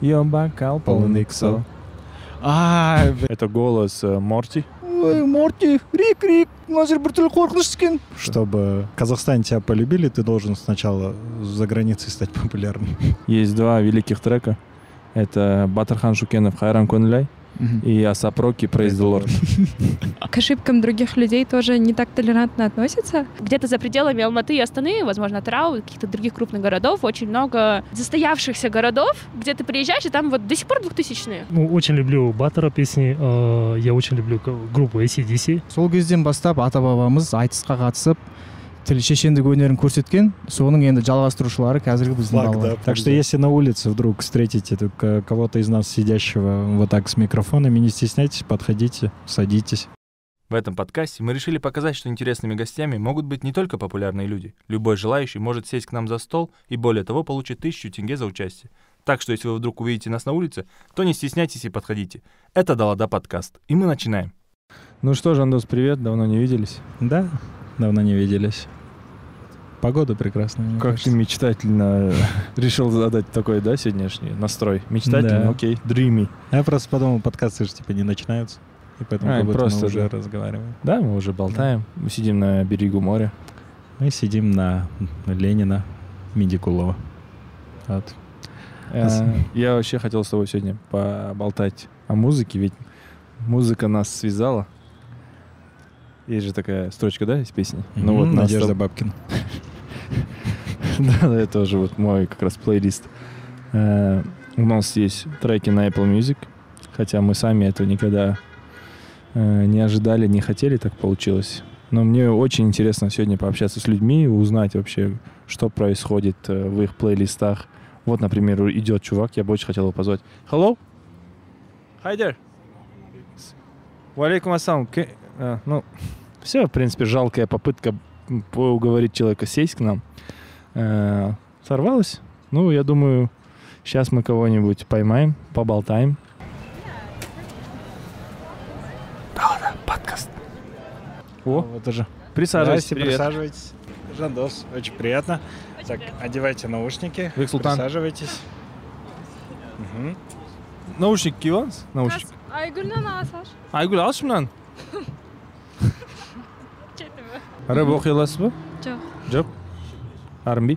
Ее бокал полный ксо. А, это голос э, Морти. ой морти рик рик қорқыныш екен Чтобы в Казахстане тебя полюбили, ты должен сначала за границей стать популярным. Есть два великих трека. Это Батырхан Шукенов «Хайран Көнлай» и Асап Роки «Praise the Lord». К ошибкам других людей тоже не так толерантно относятся. Где-то за пределами Алматы и Астаны, возможно, Трау, каких-то других крупных городов, очень много застоявшихся городов, где ты приезжаешь, и там вот до сих пор двухтысячные. Ну, очень люблю Баттера песни. э, Я очень люблю группу ACDC. сол кезден бастап ата бабамыз айтысқа қатысып тіл шешендік өнерін көрсеткен соның енді жалғастырушылары қазіргі біздің Флаг, да. балалар Так что если на улице вдруг встретите тут к- кого-то из нас сидящего вот так с микрофонами, не стесняйтесь, подходите, садитесь. В этом подкасте мы решили показать, что интересными гостями могут быть не только популярные люди. Любой желающий может сесть к нам за стол и, более того, получить тысячу тенге за участие. Так что, если вы вдруг увидите нас на улице, то не стесняйтесь и подходите. Это Далада подкаст, и мы начинаем. Ну что, Жандос, привет, давно не виделись. Да, давно не виделись. Погода прекрасная. Как кажется. ты мечтательно решил задать такой, да, сегодняшний настрой? Мечтательно, Да. окей, dreamy. Я просто подумал, подкасты же типа не начинаются. И поэтому А, как будто просто, мы уже да. разговариваем. Да, мы уже болтаем, мы сидим на берегу моря. Мы сидим на Ленина Медикулова. Вот. Э, Я вообще хотел с тобой сегодня поболтать о музыке, ведь музыка нас связала. Есть же такая строчка, да, из песни? Ну вот Надежда Бабкина. Да, это тоже вот мой как раз плейлист. Э, У нас есть треки на Apple Music, хотя мы сами этого никогда э, не ожидали, не хотели, так получилось. Но мне очень интересно сегодня пообщаться с людьми, узнать вообще, что происходит э, в их плейлистах. Вот, например, идет чувак, я бы очень хотел его позвать. Hello? Hi there. Валейкум ассалам. Ну, все, в принципе, жалкая попытка уговорить человека сесть к нам. Э, Сорвалась. Ну, я думаю, сейчас мы кого-нибудь поймаем, поболтаем. Да-да, подкаст. О, Вот уже. присаживайтесь. Привет. присаживайтесь. Жандос, очень приятно. Так, одевайте наушники. Бексултан. Присаживайтесь. Мгм. Наушник киеванс? Наушник. Айгүлнен аласаш. Айгүл алшы мынаны. рэп оқи аласыз ба Жоқ. жоқ R&B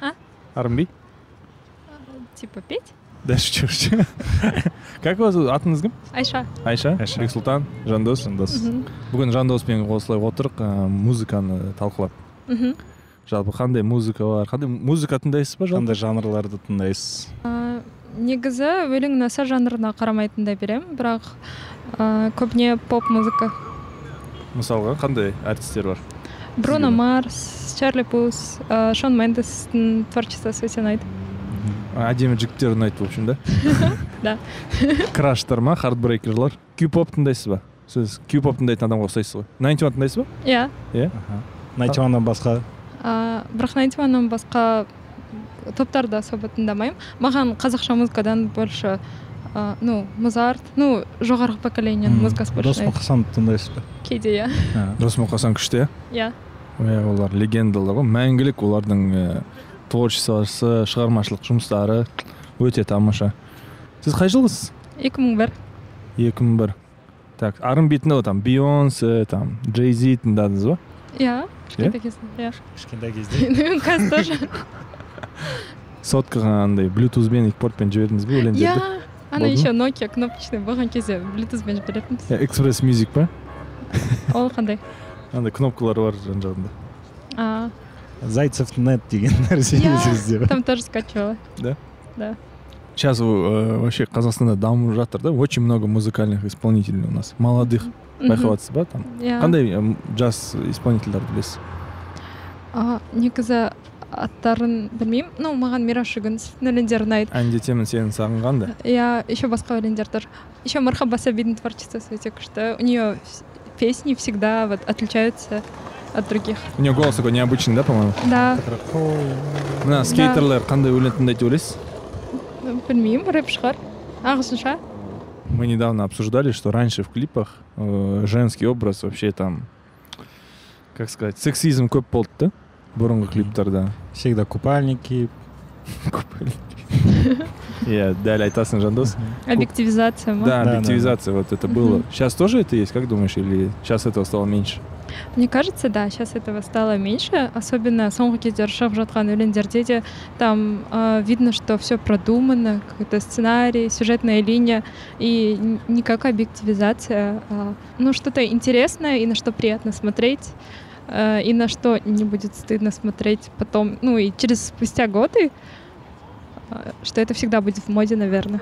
А? R&B Типа петь? да шучу шучу как вас зовут? атыңыз кім Айша. айша Айша. бексұлтан жандос Жандос. Бүгін жандоспен осылай отырық музыканы талқылап жалпы қандай музыка бар қандай музыка тыңдайсыз ба Қандай жанрларды тыңдайсыз? Негізі өлең наса жанрына қарамай тыңдай беремін бірақ көбіне поп музыка мысалға қандай әртістер бар бруно марс чарли пус а, шон мендестің творчествосы өте ұнайды әдемі жігіттер ұнайды в общем да? Да. crush тар ма heartbreaker лар Q-pop тыңдайсыз ба? Сіз Q-pop тыңдайтын адамға ұқсайсыз ғой Ninety One тыңдайсыз ба? Иә. Ага. Ninety One нан басқа? А, бірақ Ninety One нан басқа топтарды особо тыңдамаймын маған қазақша музыкадан больше ну музарт ну жоғарғы поколениенің музыкасы больше дос мұқасанды тыңдайсыз ба? Кейде иә. Дос мұқасан күшті иә? Иә. Иә олар легендалар ғой. Мәңгілік олардың ә, творчествосы шығармашылық жұмыстары өте тамаша. Сіз қай жылғысыз? Екі мың бір. Екі мың бір. Так тыңдау там бейонсе там джей зи тыңдадыңыз ба? Иә кішкентай кезінде иә. Кішкентай кезде? Қазір тоже. Соткаға андай блютузбен екі портпен жібердіңіз бе өлеңдерді иә ана еще nokia кнопочный болған кезде блютузбен жіберетінбіз иә экспресс мюзик па? Ол қандай? андай кнопкалар бар жан жағында. А, зайцев.нет деген нәрсе Иә. там тоже скачивала. Сейчас э, вообще қазақстанда дамып жатыр да очень много музыкальных исполнителей у нас молодых байқап жатсыз ба там? Иә қандай м, жас исполнительдерді білесіз? А, негізі аттарын білмеймін. Ну маған мираш жүгінісовтің өлеңдері ұнайды әндетемін сені сағынған да? Иә еще басқа өлеңдер тоже еще мархаба сабидің творчествосы өте күшті. У нее песни всегда вот отличаются от других. У нее голос такой необычный да по моему да. Мына скейтерлер қандай өлең тыңдайды деп ойлайсыз білмеймін рэп шығар. Ағылшынша. Мы недавно обсуждали, что раньше в клипах э, женский образ вообще там, как сказать, сексизм көп болды да? Бұрынғы клиптарда. Всегда купальники. иә дәл айтасың жандос. Объективизация. да объективизация вот это было. Сейчас тоже это есть как думаешь или сейчас этого стало меньше? Мне кажется, да, сейчас этого стало меньше, особенно соңғы кездері шығып жатқан өлеңдерде де там э, видно, что все продумано, какой-то сценарий, сюжетная линия, и н- не как объективизация, а, ну что-то интересное и на что приятно смотреть, э, и на что не будет стыдно смотреть потом, ну и через спустя годы, что это всегда будет в моде, наверное.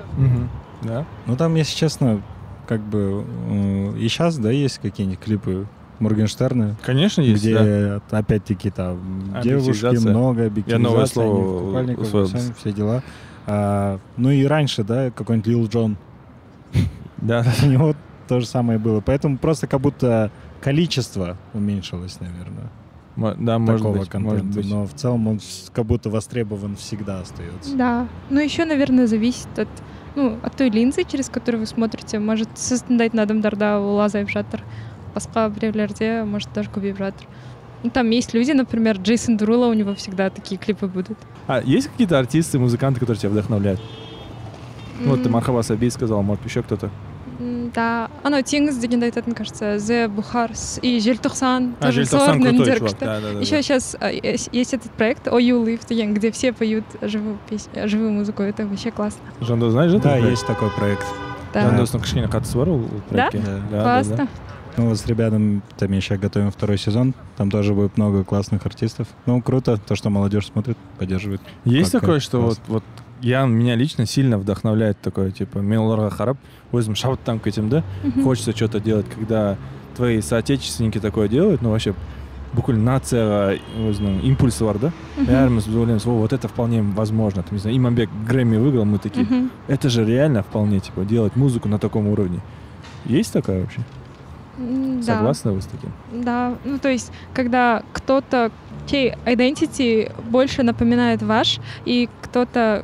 да Ну там, если честно, как бы э, и сейчас, да, есть какие-нибудь клипы Моргенштерна, конечно есть где да. опять-таки там девушки много, Я объективизация, новое они в сами все дела. А, ну и раньше, да, какой-нибудь Лил Джон, да у него то же самое было. Поэтому просто как будто количество уменьшилось, наверное, да может такого быть контента. может быть Но в целом он с- как будто востребован всегда остается. Да. Ну, еще, наверное, зависит от, ну, от той линзы, через которую вы смотрите. Может, сіз тыңдайтын адамдарда ол азайып жатыр. Басқа біреулерде, может, даже көбейіп жатыр. Ну, там есть люди, например, Джейсон Дурула, у него всегда такие клипы будут. а есть какие-то артисты музыканты которые тебя вдохновляют Ну, вот ты М, Мархаба Саби сказал может еще кто-то м, Да, анау теңіз дегенді айтатын кажется зе бухарс и желтоқсан а тоже Жельтосан солардың крутой әндері чувак күшті. да да да Еще да. сейчас есть этот проект Oh You Live деген, где все поют живую, пес- э, живую музыку. Это вообще классно. жандос знаешь этот Да, проект? есть такой проект. Да, жандостың кішкене қатысы бар ол Да? проектке Да. да, да, классно. да. Ну вот с ребятами там еще готовим второй сезон. Там тоже будет много классных артистов. Ну, круто, то, что молодежь смотрит, поддерживает. Есть Как- такое, как что вот, классно. вот я, меня лично сильно вдохновляет такое, типа, мен оларға қарап, өзім шабыттанып кетемін да, Мгм. хочется что-то делать, когда твои соотечественники такое делают, ну, вообще, бүкіл нацияға өзінің импульсы бар да Мгм. бәріміз ойлаймыз о вот это вполне возможно там не знаю иманбек грэмми выиграл мы такие Мгм. это же реально вполне типа делать музыку на таком уровне есть такая вообще М, Да. согласны вы с таким Да, ну то есть, когда кто-то, чей identity больше напоминает ваш, и кто-то, а,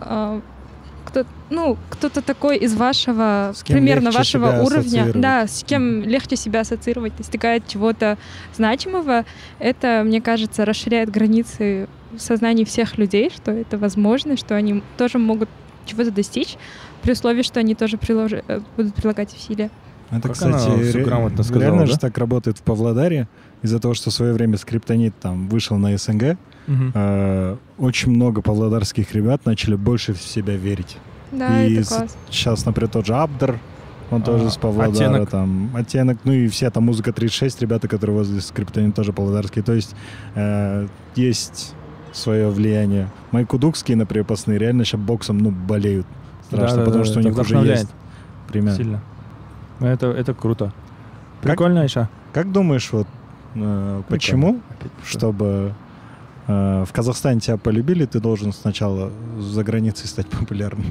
кто, ну, кто-то такой из вашего, С кем примерно вашего себя уровня, да, с кем легче себя ассоциировать, достигает чего-то значимого, это, мне кажется, расширяет границы в сознании всех людей, что это возможно, что они тоже могут чего-то достичь, при условии, что они тоже приложи- э, будут прилагать усилия. Это, Как кстати, ре- грамотно сказала, реально да? же так работает в Павлодаре. Из-за того, что в свое время скриптонит там вышел на СНГ, э, очень много павлодарских ребят начали больше в себя верить. Да, И это с- класс. Сейчас, например, тот же Абдер, он А, тоже с Павлодара, Оттенок. там, оттенок, ну и вся там музыка 36, ребята, которые возле скриптонит тоже павлодарские. То есть э, есть свое влияние. Мои кудукские, например, пацаны реально сейчас боксом, ну, болеют. Страшно, Да-да-да, потому что у это них уже есть пример. сильно Ну, это это круто Как- прикольно Айша Как думаешь, вот э, почему, Опять что? чтобы в Казахстане тебя полюбили, ты должен сначала за границей стать популярным?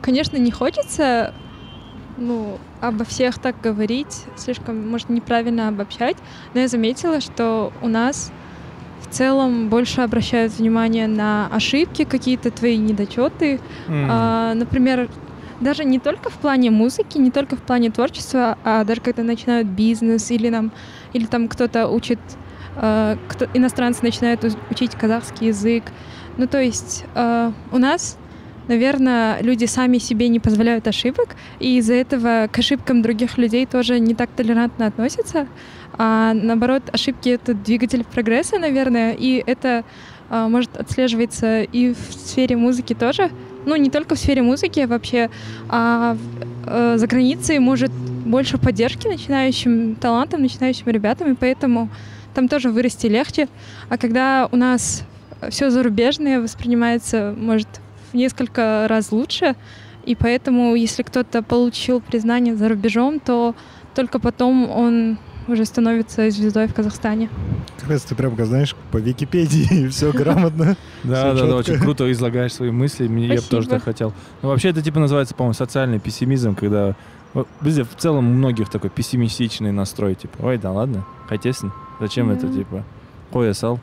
Конечно, не хочется ну, обо всех так говорить, слишком, может, неправильно обобщать, но я заметила, что у нас в целом больше обращают внимание на ошибки, какие-то твои недочеты. М. А, например, даже не только в плане музыки, не только в плане творчества, а даже когда начинают бизнес или, нам, или там кто-то учит, э, кто, иностранцы начинают учить казахский язык. Ну, то есть э, у нас, наверное, люди сами себе не позволяют ошибок, и из-за этого к ошибкам других людей тоже не так толерантно относятся. А наоборот, ошибки — это двигатель прогресса, наверное, и это а, может отслеживаться и в сфере музыки тоже. Ну, не только в сфере музыки вообще, а э, за границей может больше поддержки начинающим талантам, начинающим ребятам, и поэтому там тоже вырасти легче. А когда у нас все зарубежное воспринимается, может, в несколько раз лучше, и поэтому, если кто-то получил признание за рубежом, то только потом он уже становится звездой в Казахстане. Как раз ты прям, как знаешь, по Википедии все грамотно. Да, да, да, очень круто излагаешь свои мысли. Мне- Я бы тоже так хотел. Ну, вообще, это типа называется, по-моему, социальный пессимизм, когда в целом у многих такой пессимистичный настрой, типа, ой, да ладно, хотесен, зачем это, Да. типа, қоя сал.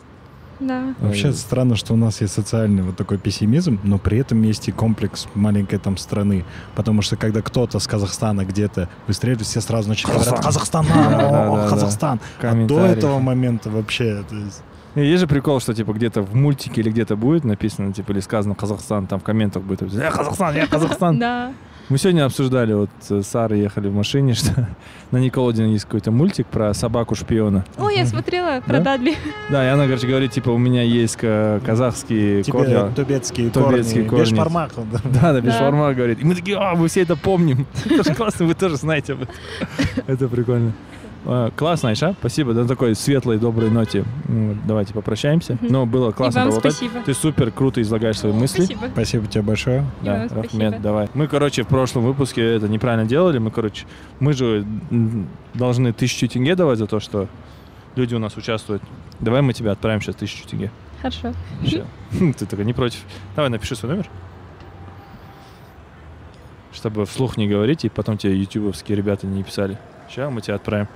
Да. Вообще Э, странно, что у нас есть социальный вот такой пессимизм, но при этом есть и комплекс маленькой там страны. Потому что когда кто-то с Казахстана где-то выстреливает, все сразу начинают говорят «Казахстан! Казахстан!» А до этого момента вообще... то есть, И Есть же прикол, что типа где-то в мультике или где-то будет написано, типа, или сказано Казахстан, там в комментах будет, я Казахстан, я Казахстан. Да. Мы сегодня обсуждали, вот э, с Сарой ехали в машине, что на Николодине есть какой-то мультик про собаку-шпиона. Ой, я смотрела про Да? Дадли. Да, и она, короче, говорит, типа, у меня есть ка- казахские тебе корни. тубецкие, Тубецкие корни, корни. бешпармак. да. Да, да, шаурма говорит. И мы такие, а, мы все это помним. Это же классно, вы тоже знаете об этом. Это прикольно. А, Классно, Айша, спасибо. На такой светлой, доброй ноте вот, давайте попрощаемся. Мгм. Но было И классно вам поболтать. спасибо. Ты супер круто излагаешь свои мысли. Спасибо. Спасибо тебе большое. И Да, вам Рахмет, давай. Мы, короче, в прошлом выпуске это неправильно делали. Мы, короче, мы же должны тысячу тенге давать за то, что люди у нас участвуют. Давай мы тебе отправим сейчас тысячу тенге. Хорошо. Ща. Ты только не против. Давай, напиши свой номер. Чтобы вслух не говорить, и потом тебе ютубовские ребята не писали. Сейчас мы тебе отправим.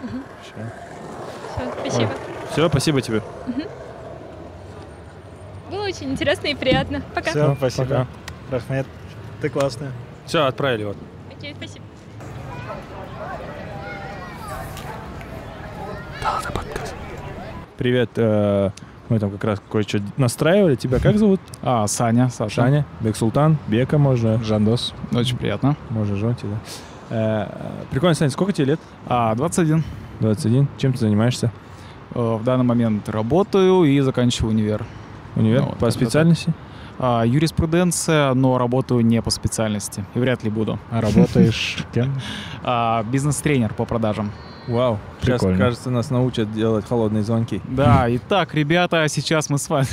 Мгм. Ща. Всё, спасибо. Все, спасибо тебе. Было очень интересно и приятно. Пока. Все, Ну, спасибо. пока. Рахмет, ты классная. Все, отправили вот. Окей, спасибо. Привет. э, Мы там как раз кое-что настраивали. Тебя как зовут? А, Саня, Саша. Шаня, Бексултан, Бека можно. Жандос. Очень приятно. Можно Жонти, да. Э, Прикольно, Саня, сколько тебе лет? А, 21. 21. Чем ты занимаешься? Э, В данный момент работаю и заканчиваю универ. Универ? Ну, По специальности? А, юриспруденция, но работаю не по специальности. И вряд ли буду. А работаешь кем? А, бизнес-тренер по продажам. Вау. Сейчас, Прикольно. кажется, нас научат делать холодные звонки. Да, итак, ребята, сейчас мы с вами...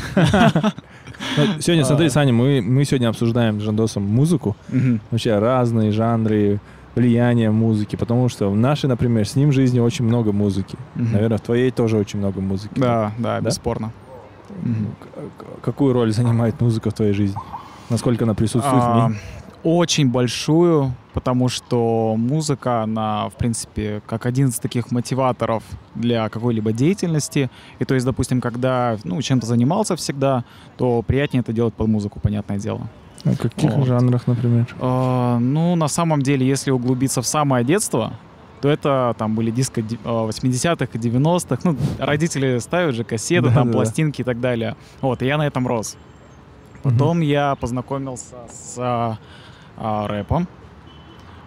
Ну, Сегодня, смотри. Саня, мы, мы сегодня обсуждаем с Жандосом музыку. Вообще разные жанры, влияние музыки. Потому что в нашей, например, с ним жизни очень много музыки. Мгм. Наверное, в твоей тоже очень много музыки. Да, да, Да? бесспорно. К- Какую роль занимает музыка в твоей жизни? Насколько она присутствует в А, ней? Очень большую, потому что музыка, она, в принципе, как один из таких мотиваторов для какой-либо деятельности. И то есть, допустим, когда ну, чем-то занимался всегда, то приятнее это делать под музыку, понятное дело. В каких вот. жанрах, например? А, ну, на самом деле, если углубиться в самое детство, то это там были диско ди- а, 80-х и 90-х. Ну, родители ставят же кассеты, там Да-да-да. пластинки и так далее. Вот, и я на этом рос. Потом я познакомился с а, а, рэпом.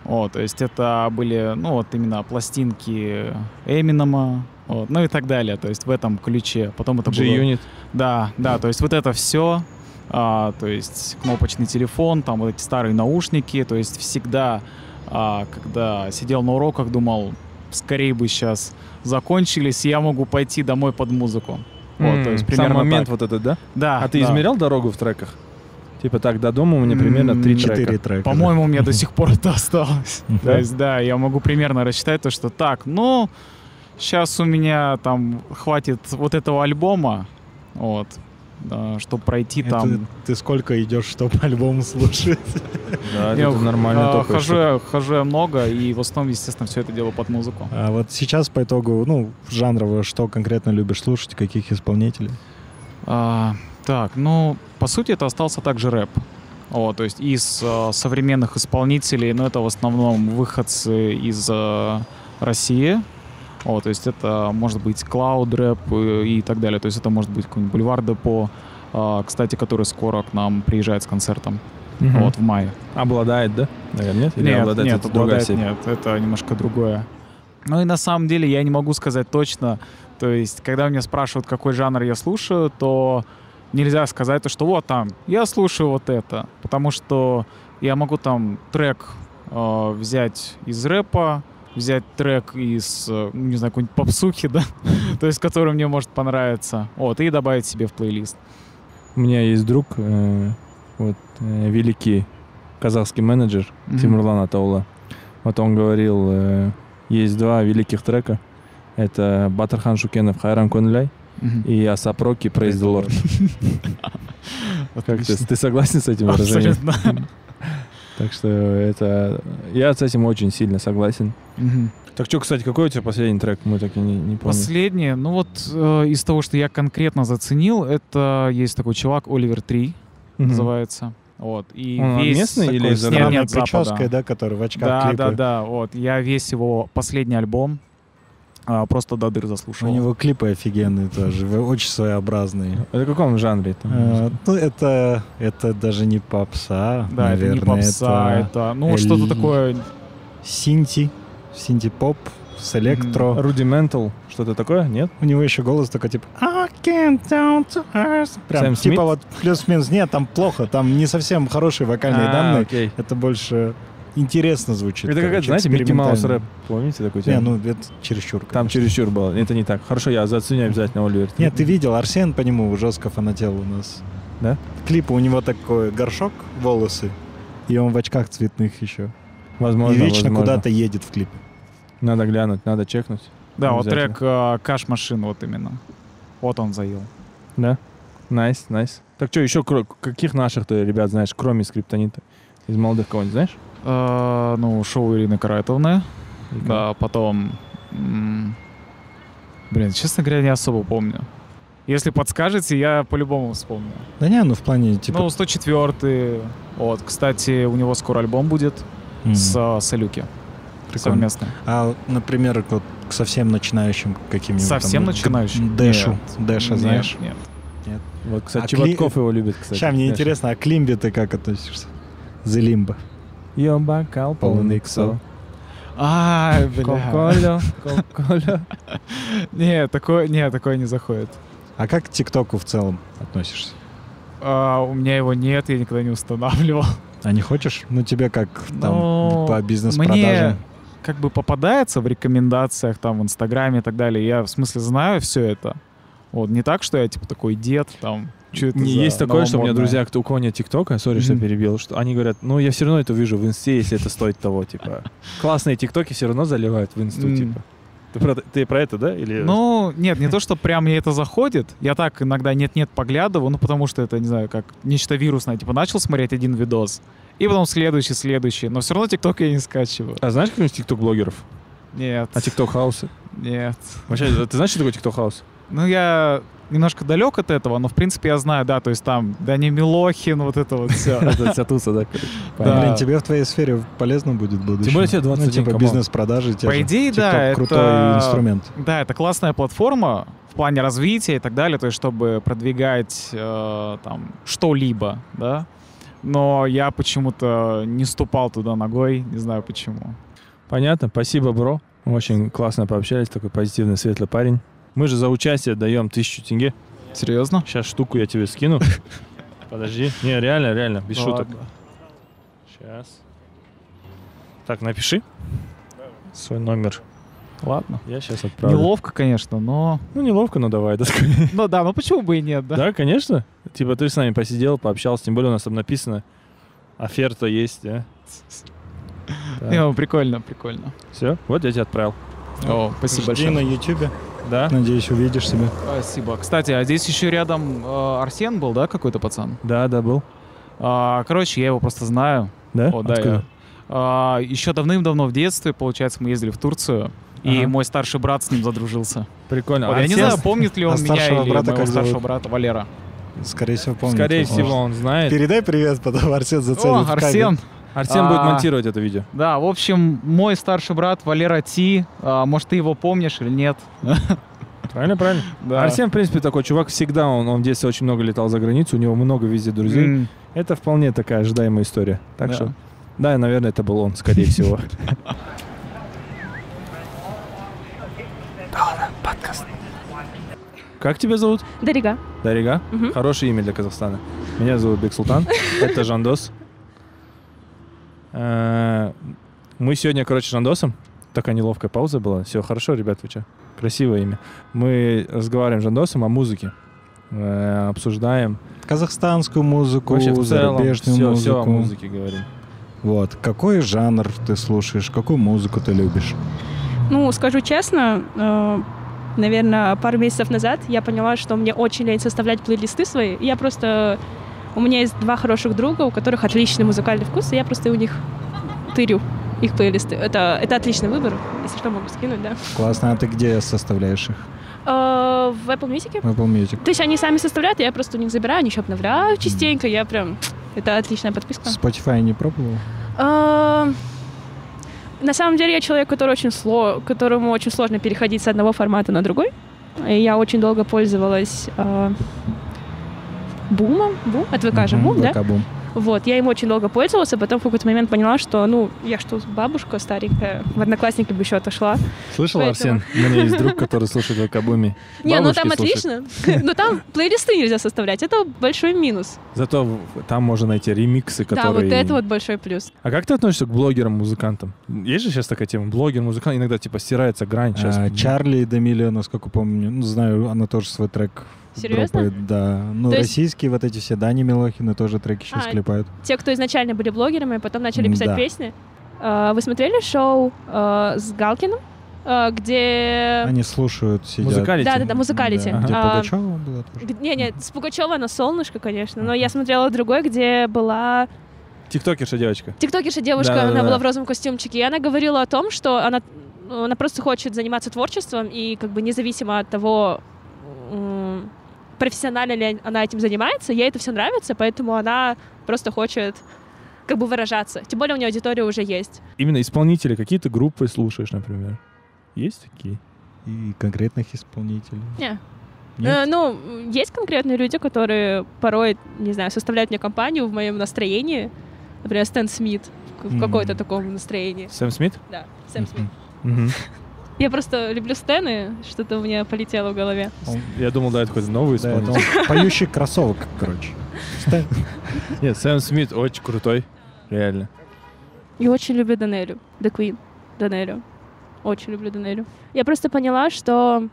Вот, то есть это были, ну, вот именно пластинки Эминема, вот, ну и так далее. То есть в этом ключе. Потом это было... G-Unit. Да, да, то есть вот это все, то есть кнопочный телефон, там вот эти старые наушники, то есть всегда, а, когда сидел на уроках, думал, скорее бы сейчас закончились, я могу пойти домой под музыку. Вот, то есть примерно Сам момент так. вот этот, да? Да. А ты да. измерял дорогу в треках? Типа так, до дома у меня примерно три трека. трека. По-моему, у меня до сих пор это осталось. То есть, да, я могу примерно рассчитать то, что так, ну, сейчас у меня там хватит вот этого альбома, вот, чтобы пройти Это там Ты сколько идешь, чтобы альбом слушать? Да, Я, это нормально а, хожу, я- хожу я много, и в основном, естественно, все это делаю под музыку. А вот сейчас по итогу, ну, жанрово, что конкретно любишь слушать, каких исполнителей? А, так, ну, по сути, это остался также рэп. Вот, то есть из э, современных исполнителей, ну, это в основном выходцы из э, России. Вот, то есть это может быть Cloud рэп э, и так далее. То есть это может быть какой-нибудь Бульвар Депо, э, кстати, который скоро к нам приезжает с концертом. Мгм. Вот, в мае. Обладает, да? Наверное, нет? Или Нет, обладает нет, это другая обладает сеть? нет, это немножко другое. Ну и на самом деле я не могу сказать точно. То есть, когда меня спрашивают, какой жанр я слушаю, то нельзя сказать, то, что вот там, я слушаю вот это. Потому что я могу там трек э, взять из рэпа, взять трек из, э, ну, не знаю, какой-нибудь попсухи, да, то есть, который мне может понравиться, вот, и добавить себе в плейлист. У меня есть друг, э, вот, э, великий казахский менеджер. Тимурлан Атаула. Вот он говорил, э, есть два великих трека. Это Батырхан Шукенов «Хайран Кунляй» Мгм. и Асап Роки «Praise the Lord». Как ты, ты согласен с этим выражением? Абсолютно. Так что это... Я с этим очень сильно согласен. Мгм. Так что, кстати, какой у тебя последний трек? Мы так и не, не помним. Последнее, ну вот э, из того, что я конкретно заценил, это есть такой чувак Оливер 3 Мгм. называется. Вот. И Он весь местный или Такой из с Нет, нет, прической, да, который в очках Да, клипы. да, да. Вот. Я весь его последний альбом а, просто до дыр заслушал. У него клипы офигенные тоже, очень своеобразные. Это в каком жанре? там музыка? Ну, это, это даже не попса, Да, наверное. это не попса, это, ну что-то эль- такое. синти, синти-поп с электро. Rudimental, что-то такое? Нет? У него еще голос такой, типа I can't down to earth. Прям, Сэм типа Смит? вот плюс-минус. Нет, там плохо, там не совсем хорошие вокальные А, данные. окей. Это больше интересно звучит. Это какая-то, знаете, Микки Маус рэп. Помните такой Не, тему? ну это чересчур. Там конечно. чересчур было. Это не так. Хорошо, я заценю обязательно Оливер. Нет, ты видел, Арсен по нему жестко фанател у нас. Да? Клипы у него такой горшок, волосы, и он в очках цветных еще. Возможно, и вечно возможно. куда-то едет в клипе. Надо глянуть, надо чекнуть. Да, вот трек э, Cash Machine, вот именно. Вот он заел. Да? Nice, nice. Так что, еще каких наших ты ребят знаешь, кроме скриптонита? Из молодых кого-нибудь знаешь? Э, ну, шоу Ирины Карайтовны. Или Да, потом... Блин, честно говоря, не особо помню. Если подскажете, я по-любому вспомню. Да не, ну в плане типа... Ну, 104 Вот, кстати, у него скоро альбом будет м, с Салюки. прикольно. Совместно. А, например, вот к совсем начинающим каким-нибудь... Совсем там, начинающим? Дэшу. Нет. Дэша, Нет, знаешь? Нет. Вот, кстати, А Чеботков Кли- его любит, кстати. Сейчас мне Знаешь. интересно, а к Лимбе ты как относишься? The Limbo. Ее бокал полный ксо. А, бля. Коколя, коколя. Нет, такое, нет, такое не заходит. А как к ТикТоку в целом относишься? А, у меня его нет, я никогда не устанавливал. А не хочешь? Ну тебе как там Ну, по бизнес-продажам? Мне как бы попадается в рекомендациях, там, в Инстаграме и так далее. Я, в смысле, знаю все это. Вот, не так, что я, типа, такой дед, там, что это Не, за есть такое, что у меня друзья, кто у кого нет ТикТока, сори, что перебил, что они говорят, ну, я все равно это вижу в Инсте, если это стоит того, типа. Классные ТикТоки все равно заливают в Инсту, типа. Ты про, ты про это, да? Или... Ну, нет, не то, что прям мне это заходит. Я так иногда нет-нет поглядываю, ну, потому что это, не знаю, как нечто вирусное. Типа, начал смотреть один видос, и потом следующий, следующий. Но все равно ТикТок я не скачиваю. А знаешь каких-нибудь ТикТок-блогеров? Нет. А ТикТок-хаусы? Нет. Вообще, ты знаешь, что такое ТикТок-хаус? Ну, я немножко далек от этого, но, в принципе, я знаю, да, то есть там Дани Милохин, вот это вот все. Это вся туса, да? Блин, тебе в твоей сфере полезно будет в будущем. Тем более тебе 21, Ну, типа бизнес-продажи. По идее, да, крутой инструмент. Да, это классная платформа в плане развития и так далее, то есть чтобы продвигать э, там что-либо, да. Но я почему-то не ступал туда ногой, не знаю почему. Понятно, спасибо, бро. Очень классно пообщались, такой позитивный, светлый парень. Мы же за участие даем тысячу тенге. Серьезно? Сейчас штуку я тебе скину. Подожди. Не, реально, реально, без шуток. Ладно. Сейчас. Так, напиши свой номер. Ладно. Я сейчас отправлю. Неловко, конечно, но... Ну, неловко, но давай, да. Ну да, ну почему бы и нет, да? Да, конечно. Типа ты с нами посидел, пообщался, тем более у нас там написано, оферта есть, а? Не, ну, прикольно, прикольно. Все, вот я тебе отправил. О, спасибо Жди большое. на Ютубе. Да? Надеюсь, увидишь себя. Спасибо. Кстати, а здесь еще рядом э, Арсен был, да, какой-то пацан? Да, да, был. А, короче, я его просто знаю. Да? О, да, Откуда? я. А, еще давным-давно в детстве, получается, мы ездили в Турцию, и Ага. мой старший брат с ним задружился. Прикольно. Вот я не Арсен, знаю, помнит ли он а меня или брата моего старшего зовут? брата Валера. Скорее всего, помню. Скорее всего, он знает. Передай привет, потом Арсен заценит О, в кадре. Арсен! Арсен будет А. монтировать это видео. Да, в общем, мой старший брат Валера Ти, а, может, ты его помнишь или нет? Правильно, правильно. Да. Арсен, в принципе, такой чувак всегда, он, он в детстве очень много летал за границу, у него много везде друзей. М, Это вполне такая ожидаемая история. Так Да. что, да, наверное, это был он, скорее всего. Как тебя зовут? Дарига. Дарига? Мгм. Хорошее имя для Казахстана. Меня зовут Бексултан. Это Жандос. Э, Мы сегодня, короче, с Жандосом. Такая неловкая пауза была. Все хорошо, ребят, вы что? Красивое имя. Мы разговариваем с Жандосом о музыке. Э, Обсуждаем. Казахстанскую музыку, Вообще, в целом, зарубежную все, музыку. о музыке говорим. Вот. Какой жанр ты слушаешь? Какую музыку ты любишь? Ну, скажу честно, э, наверное, пару месяцев назад я поняла, что мне очень лень составлять плейлисты свои. Я просто У меня есть два хороших друга, у которых отличный музыкальный вкус, и я просто у них тырю их плейлисты. Это, это отличный выбор, если что, могу скинуть, да. Классно. А ты где составляешь их? Э, В Apple Music. В Apple Music. То есть они сами составляют, я просто у них забираю, они еще обновляют частенько, я прям... Это отличная подписка. Spotify не пробовал? А, На самом деле я человек, который очень сло... которому очень сложно переходить с одного формата на другой. И я очень долго пользовалась а, бумом. Бум? От ВК же бум, да? Boom. Вот, я им очень долго пользовалась, а потом в какой-то момент поняла, что, ну, я что, бабушка старенькая, в одноклассники бы еще отошла. Слышал, Поэтому- Арсен? У меня есть друг, который слушает Вакабуми. Не, ну там отлично. Но там плейлисты нельзя составлять, это большой минус. Зато там можно найти ремиксы, Да, вот которые... это вот большой плюс. А как ты относишься к блогерам-музыкантам? Есть же сейчас такая тема? Блогер, музыкант, иногда типа стирается грань сейчас. А, Чарли Демилио, насколько помню, ну, знаю, она тоже свой трек Серьезно? дропает, да. Ну, То есть- российские вот эти все, Дани Милохины тоже треки сейчас А, клепают. те, кто изначально были блогерами, а потом начали писать Да. песни. Э, Вы смотрели шоу э, с Галкиным, э, где... Они слушают, сидят. Музыкалити? Да, да, да, музыкалити. Да, Где А, Пугачева была тоже. Не, не, с Пугачева на солнышко, конечно. Но я смотрела другой, где была Тиктокерша девочка. тиктокерша девушка, Да-да-да. она была в розовом костюмчике, и она говорила о том, что она, она просто хочет заниматься творчеством, и как бы независимо от того, м, профессионально ли она этим занимается, ей это все нравится, поэтому она просто хочет как бы выражаться. Тем более у нее аудитория уже есть. Именно исполнители, какие-то группы слушаешь, например? Есть такие? И конкретных исполнителей. Не. Нет? Э, ну, есть конкретные люди, которые порой, не знаю, составляют мне компанию в моем настроении. Например, Стэн Смит в М. какой-то таком настроении. Сэм Смит? Да, Сэм Смит. Мгм. Я просто люблю Стэны, что-то у меня полетело в голове. Он- Я думал, да, это какой-то новый да, поющий кроссовок, короче. Стэн- Нет, Сэм Смит очень крутой. Реально. И очень люблю Данелю, The Queen, Данелю. Очень люблю Данелю. Я просто поняла, что,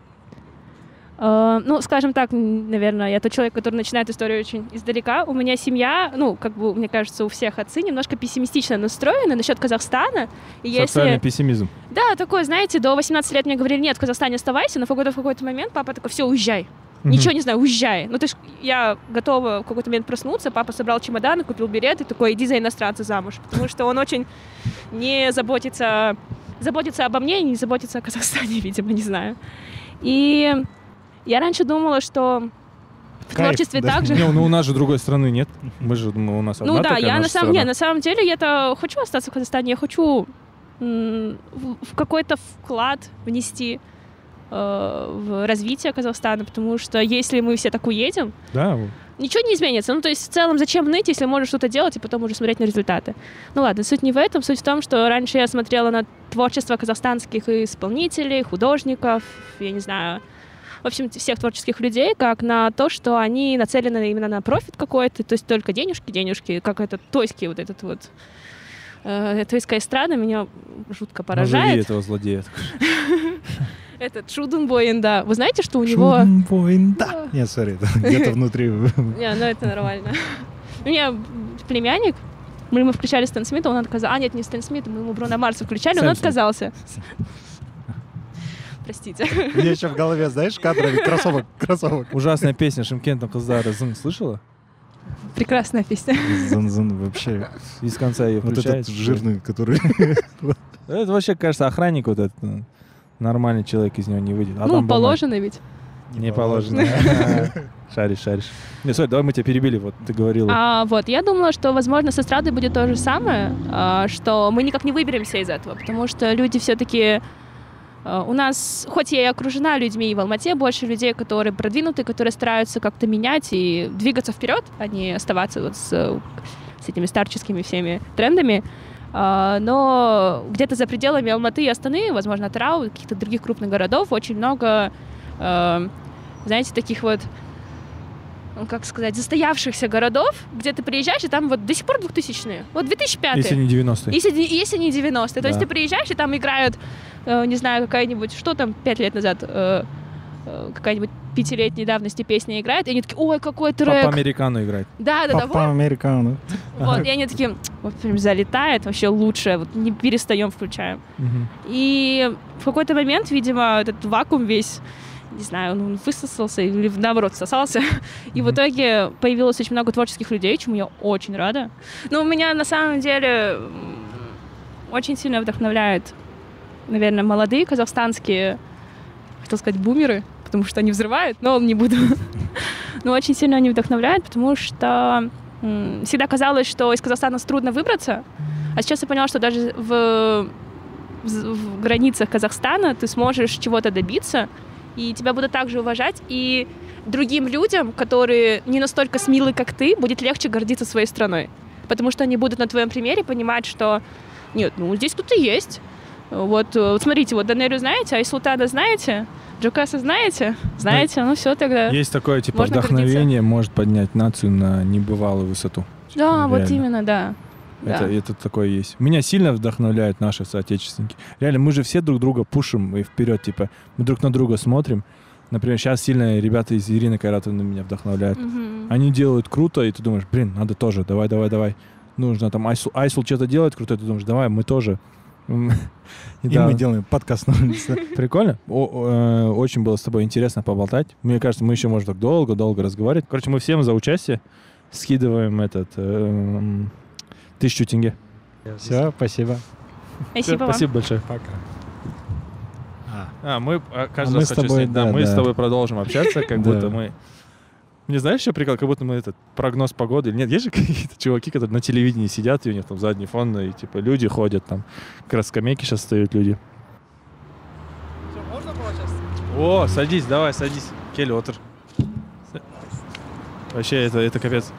ну, скажем так, наверное, я тот человек, который начинает историю очень издалека. У меня семья, ну, как бы, мне кажется, у всех отцы немножко пессимистично настроены насчет Казахстана. И Социальный если... пессимизм. Да, такой, знаете, до 18 лет мне говорили, нет, в Казахстане оставайся, но в какой-то, в какой-то момент папа такой, все, уезжай. Ничего не знаю, уезжай. Ну, то есть я готова в какой-то момент проснуться, папа собрал чемодан, купил билет и такой, иди за иностранца замуж. Потому что он очень не заботится, заботится обо мне и не заботится о Казахстане, видимо, не знаю. И я раньше думала, что в Кайф, творчестве да. также... Не, ну у нас же другой страны нет. Мы же, ну, у нас Ну да, я на самом, не, на самом деле я-то хочу остаться в Казахстане, я хочу м, в, какой-то вклад внести э, в развитие Казахстана, потому что если мы все так уедем, Да, ничего не изменится. Ну, то есть, в целом, зачем ныть, если можешь что-то делать и потом уже смотреть на результаты? Ну ладно, суть не в этом. Суть в том, что раньше я смотрела на творчество казахстанских исполнителей, художников, я не знаю, в общем, всех творческих людей, как на то, что они нацелены именно на профит какой-то, то есть только денежки, денежки, как этот тойский вот этот вот э, тойская эстрада меня жутко назови поражает. этого злодея. Этот Шуденбоин, да. Вы знаете, что у него... Шумбоин, да. Нет, сори, это где-то внутри. Не, ну это нормально. У меня племянник, мы ему включали Стэн Смита, он отказался. А, нет, не Стэн Смита, мы ему Бруно Марса включали, он отказался. Простите. У меня еще в голове, знаешь, кадровый кроссовок, кроссовок. Ужасная песня Шимкента Казара Зын. Слышала? Прекрасная песня. Зан-зан вообще. И с конца ее Вот этот жирный, который... Это вообще, кажется, охранник вот этот. ну, Нормальный человек из него не выйдет. А ну, положено ведь. Не положено. Шаришь, шаришь. Не, стой, давай мы тебя перебили. Вот ты говорила. А, вот, я думала, что, возможно, с эстрадой будет то же самое, а, что мы никак не выберемся из этого, потому что люди все-таки у нас, хоть я и окружена людьми, и в Алмате больше людей, которые продвинуты, которые стараются как-то менять и двигаться вперед, а не оставаться вот с, с этими старческими всеми трендами. А, но где-то за пределами Алматы и Астаны, возможно, Тарау, каких-то других крупных городов, очень много, э, знаете, таких вот как сказать, застоявшихся городов, где ты приезжаешь, и там вот до сих пор 2000-е. Вот 2005 Если не 90-е. если, не- если не 90-е. То есть Да. ты приезжаешь, и там играют, э, не знаю, какая-нибудь, что там пять лет назад, э, э, какая-нибудь пятилетней давности песня играет, и они такие, ой, какой трек. Папа американо играет. Да, да, да, Папа американо. вот, вот. И они такие, вот прям залетает, вообще лучше, вот не перестаем, включаем. Мгм. И в какой-то момент, видимо, этот вакуум весь не знаю, он высосался или наоборот сосался. И в итоге появилось очень много творческих людей, чему я очень рада. Но меня на самом деле очень сильно вдохновляют, наверное, молодые казахстанские, хотел сказать, бумеры, потому что они взрывают, но не буду. Но очень сильно они вдохновляют, потому что всегда казалось, что из Казахстана трудно выбраться, а сейчас я поняла, что даже в, в, в границах Казахстана ты сможешь чего-то добиться, и тебя будут также уважать, и другим людям, которые не настолько смелы, как ты, будет легче гордиться своей страной. Потому что они будут на твоем примере понимать, что нет, ну здесь кто-то есть. Вот, э, вот смотрите, вот Данерю знаете, а Исултана знаете, Джукаса знаете? Знаете? Ну все тогда. Есть такое, типа, вдохновение гордиться. может поднять нацию на небывалую высоту. Да, вот Реально. именно, да. Это, Да. это такое есть. Меня сильно вдохновляют наши соотечественники. Реально, мы же все друг друга пушим и вперед, типа, мы друг на друга смотрим. Например, сейчас сильно ребята из Ирины Кайратовны меня вдохновляют. Мгм. Они делают круто, и ты думаешь, блин, надо тоже, давай, давай, давай. Нужно там Айсул, Айсул что-то делает круто, и ты думаешь, давай, мы тоже. И да. мы делаем подкаст на улице. Прикольно. О- э, очень было с тобой интересно поболтать. Мне кажется, мы еще можем так долго-долго разговаривать. Короче, мы всем за участие скидываем этот эм, тысячу тенге. Все, спасибо. Спасибо вам. Спасибо большое. Пока. А, А, мы, а, каждый А мы раз с хочу тобой, снять. да, да, мы с да. тобой продолжим общаться, как будто мы... Мне знаешь, что прикол? Как будто мы этот прогноз погоды. Нет, есть же какие-то чуваки, которые на телевидении сидят, и у них там задний фон, и типа люди ходят там. Как раз скамейки сейчас стоят люди. О, садись, давай, садись. Отер. Вообще, это, это капец.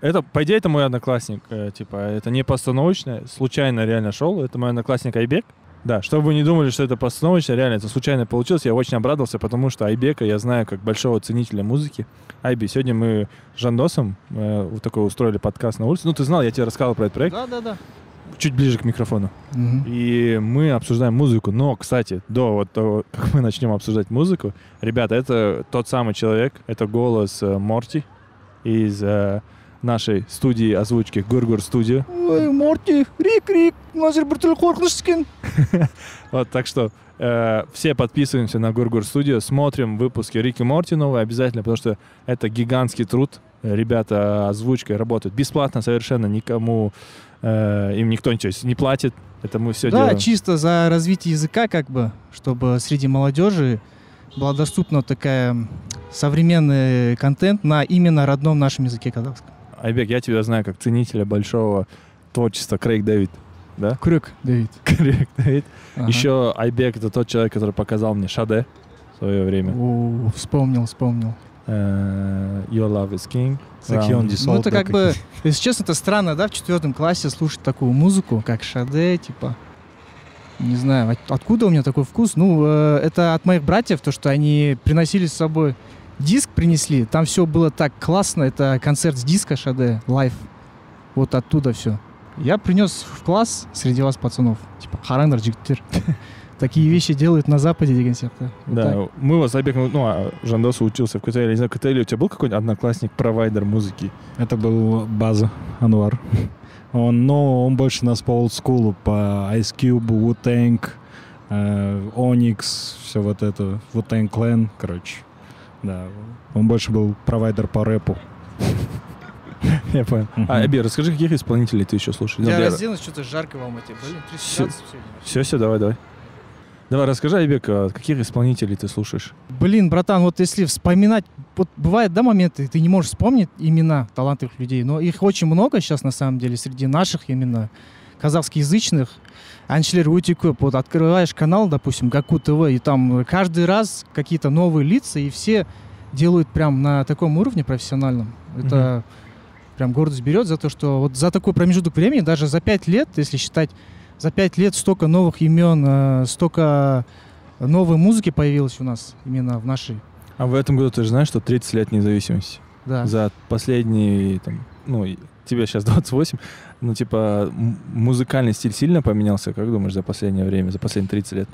Это, по идее, это мой одноклассник. э, типа, это не постановочное, случайно реально шел. Это мой одноклассник Айбек. Да, чтобы вы не думали, что это постановочное, реально, это случайно получилось. Я очень обрадовался, потому что Айбека я знаю как большого ценителя музыки. Айби, сегодня мы с Жандосом э, вот такой устроили подкаст на улице. Ну, ты знал, я тебе рассказывал про этот проект. Да, да, да. Чуть ближе к микрофону. И мы обсуждаем музыку. Но, кстати, до вот того, как мы начнем обсуждать музыку, ребята, это тот самый человек, это голос э, Морти из э, нашей студии озвучки Гургур Студио. Ой, Морти, Рик, Рик, Назир Бартель Хоркнышкин. Вот, так что э, все подписываемся на Гургур Студио, смотрим выпуски Рики Морти новые обязательно, потому что это гигантский труд. Э, Ребята озвучкой работают бесплатно совершенно, никому э, им никто ничего не платит. Это мы все Да, делаем. чисто за развитие языка, как бы, чтобы среди молодежи была доступна такая современный контент на именно родном нашем языке казахском. Айбек, я тебя знаю как ценителя большого творчества Крейг Дэвид. Да? Крюк, Давид. Крейг Дэвид. Ага. Еще Айбек это тот человек, который показал мне Шаде в свое время. О, вспомнил, вспомнил. Э, Your Love is King. Round. Ну, это как бы, если честно, это странно, да, в четвертом классе слушать такую музыку, как Шаде, типа. Не знаю, от- откуда у меня такой вкус. Ну, э, это от моих братьев, то, что они приносили с собой диск, принесли. Там все было так классно. Это концерт с диска Sade, live. Вот оттуда все. Я принес в класс среди вас пацанов. Типа, қараңдар, жігіттер. Такие вещи делают на Западе, деген сияқты. Вот Да, так. мы вас Айбек, ну, а Жандос учился в КТЛ. Я не знаю, в КТЛ у тебя был какой-нибудь одноклассник, провайдер музыки? Это был База Анвар. Он, но он больше нас по олдскулу, по Ice Cube, Wu-Tang, э, Onyx, все вот это, Wu-Tang Clan, короче. Да, он больше был провайдер по рэпу. Я понял. А, Айби, расскажи, каких исполнителей ты еще слушаешь? Я разденусь, что-то жарко в Алмате. Блин, 30 Всё. градусов сегодня. Все, все, давай, давай. Давай, расскажи, Айбек, а каких исполнителей ты слушаешь? Блин, братан, вот если вспоминать, вот бывают, да, моменты, ты не можешь вспомнить имена талантливых людей, но их очень много сейчас, на самом деле, среди наших именно казахскоязычных. Аншлер өте көп. Вот открываешь канал, допустим, Гаку ТВ, и там каждый раз какие-то новые лица, и все делают прям на таком уровне профессиональном. Это прям гордость берет за то, что вот за такой промежуток времени, даже за пять лет, если считать, за пять лет столько новых имен, э, столько новой музыки появилось у нас именно в нашей. А в этом году ты же знаешь, что 30 лет независимости. Да. За последние, там, ну, тебе сейчас 28, ну, типа, музыкальный стиль сильно поменялся, как думаешь, за последнее время, за последние 30 лет?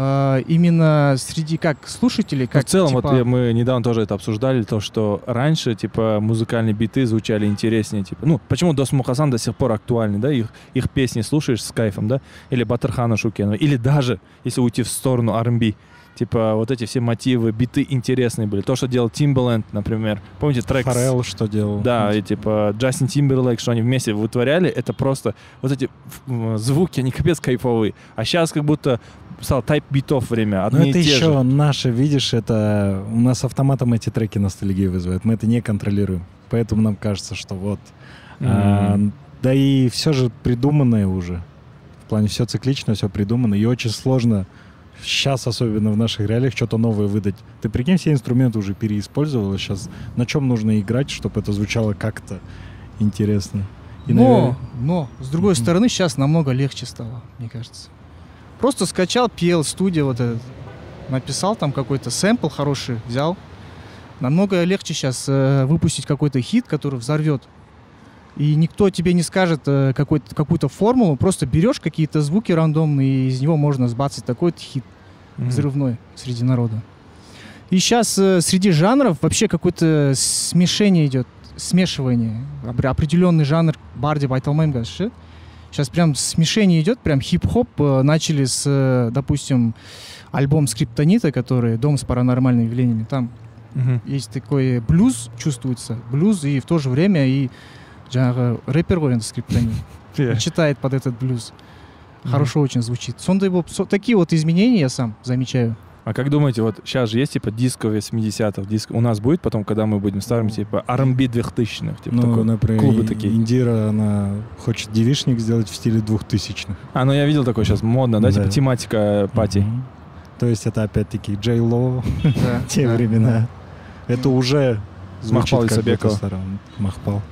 э, именно среди как слушателей, Ну, как в целом, типа, вот я- мы недавно тоже это обсуждали, то, что раньше, типа, музыкальные биты звучали интереснее, типа, ну, почему Дос Мухасан до сих пор актуальны, да, их, их песни слушаешь с кайфом, да, или Батырхана Шукенова, или даже, если уйти в сторону R&B, типа, вот эти все мотивы, биты интересные были. То, что делал Timbaland, например, помните трек? с- Форел что делал? Да, и типа Джастин Тимберлейк, что они вместе вытворяли, это просто вот эти звуки, они капец кайфовые. А сейчас как будто стал тайп битов время, Но одни Ну, это еще же. наше, видишь, это у нас автоматом эти треки ностальгию вызывают. Мы это не контролируем. Поэтому нам кажется, что вот. А, М. да и все же придуманное уже. В плане все циклично, все придумано. И очень сложно сейчас, особенно в наших реалиях, что-то новое выдать. Ты прикинь, все инструменты уже переиспользовал. Сейчас на чем нужно играть, чтобы это звучало как-то интересно? И, но, наверное, но, с другой Мгм. стороны, сейчас намного легче стало, мне кажется. Просто скачал, пел, студия вот этот, написал там какой-то сэмпл хороший, взял. Намного легче сейчас выпустить какой-то хит, который взорвет. И никто тебе не скажет э, какую-то формулу, просто берешь какие-то звуки рандомные, и из него можно сбацать такой-то хит Мгм. взрывной среди народа. И сейчас среди жанров вообще какое-то смешение идет, смешивание. Опре- Определенный жанр барди байталмайм гашы. Сейчас прям смешение идет, прям хип-хоп э, начали с, э, допустим, альбом Скриптонита, который «Дом с паранормальными явлениями». Там Мгм. есть такой блюз, чувствуется, блюз, и в то же время и жаңағы рэпер ғой енді скриптонит Yeah. читает под этот блюз. Хорошо очень звучит. Сондай болып- со- такие вот изменения я сам замечаю. А как думаете, вот сейчас же есть типа диско 80-х, диско у нас будет потом, когда мы будем старым, типа R&B 2000-х, типа ну, такой? например, клубы такие. Индира, она хочет девишник сделать в стиле двухтысячных. А, ну я видел такое сейчас модно, да, Да. типа тематика пати. Мгм. То есть это опять-таки Джей Ло, те времена. Это уже звучит Махпал как. Махпал.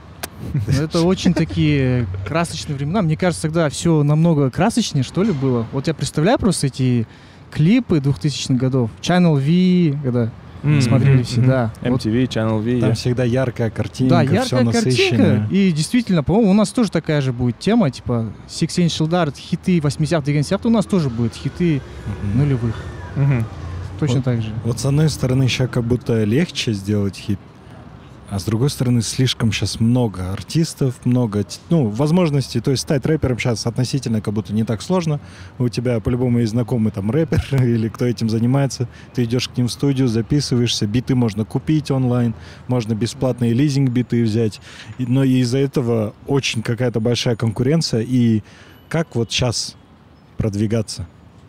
Ну, Это очень такие красочные времена. Мне кажется, тогда все намного красочнее, что ли, было. Вот я представляю просто эти клипы 2000-х годов. Channel V, когда М, смотрели все, да. Вот, MTV, Channel V. Там я- всегда яркая картинка, да, все яркая насыщенное. картинка. И действительно, по-моему, у нас тоже такая же будет тема, типа Six Inch Shieldart, хиты 80-х, деген сияқты у нас тоже будет хиты Мгм. нулевых. Мгм. Точно Вот. так же. Вот с одной стороны, сейчас как будто легче сделать хит, а с другой стороны, слишком сейчас много артистов, много, ну, возможностей. То есть стать рэпером сейчас относительно как будто не так сложно. У тебя по-любому есть знакомый там рэпер или кто этим занимается. Ты идешь к ним в студию, записываешься, биты можно купить онлайн, можно бесплатные лизинг-биты взять. Но из-за этого очень какая-то большая конкуренция. И как вот сейчас продвигаться?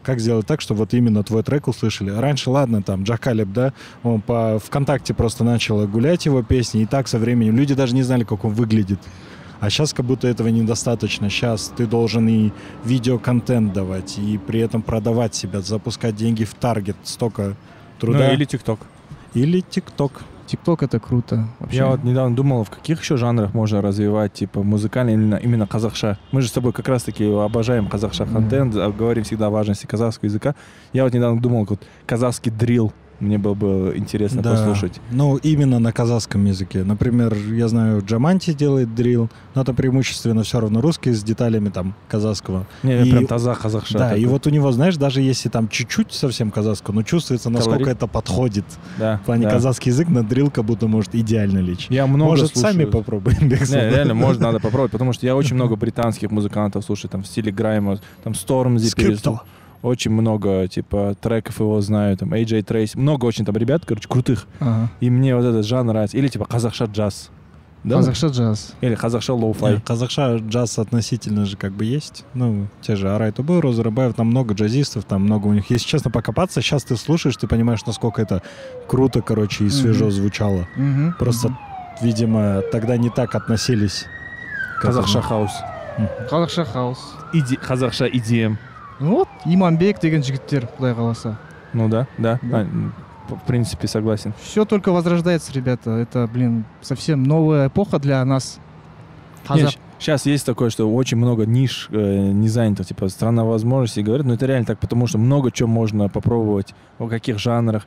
Как сделать так, чтобы вот именно твой трек услышали? Раньше, ладно, там, Джакалеб, да, он по ВКонтакте просто начал гулять его песни, и так со временем люди даже не знали, как он выглядит. А сейчас как будто этого недостаточно. Сейчас ты должен и видеоконтент давать, и при этом продавать себя, запускать деньги в таргет. Столько труда. Ну, или ТикТок. Или ТикТок. ТикТок это круто. Вообще. Я вот недавно думал, в каких еще жанрах можно развивать, типа, музыкальный именно, именно казахша. Мы же с тобой как раз-таки обожаем казахша контент, а говорим всегда о важности казахского языка. Я вот недавно думал, вот казахский дрил мне было бы интересно Да. послушать. Ну, именно на казахском языке. Например, я знаю, Джаманти делает дрил, но это преимущественно все равно русский с деталями там казахского. Не, И- прям таза казахша. да, и такой. вот у него, знаешь, даже если там чуть-чуть совсем казахского, но чувствуется, насколько Колорит. это подходит. да, В плане да. казахский язык на дрил как будто может идеально лечь. Я много Может, слушаю. сами попробуем. Не, реально, можно, надо попробовать, потому что я очень много британских музыкантов слушаю, там, в стиле Грайма, там, Стормзи, Скрипто. Очень много, типа, треков его знаю, там, AJ Трейс, много очень там ребят, короче, крутых, Ага. и мне вот этот жанр нравится, или, типа, казахша джаз, да? Қазақша джаз. Или қазақша lo-fi. Не, Қазақша джаз относительно же как бы есть. Ну, те же Арай Тубы, Розарабаев, там много джазистов, там много у них. Если честно покопаться, сейчас ты слушаешь, ты понимаешь, насколько это круто, короче, и свежо Мгм. звучало. Мгм. Просто, видимо, тогда не так относились. Қазақша хаус. Қазақша хаус. Иди, қазақша EDM Ну вот, Иманбек деген жігіттер, құдай қаласа. Ну да, да, Да. А, м, в принципе, согласен. Все только возрождается, ребята. Это, блин, совсем новая эпоха для нас. Казах. Сейчас есть такое, что очень много ниш э, не занято, типа страна возможностей говорят, но это реально так, потому что много чего можно попробовать, в каких жанрах.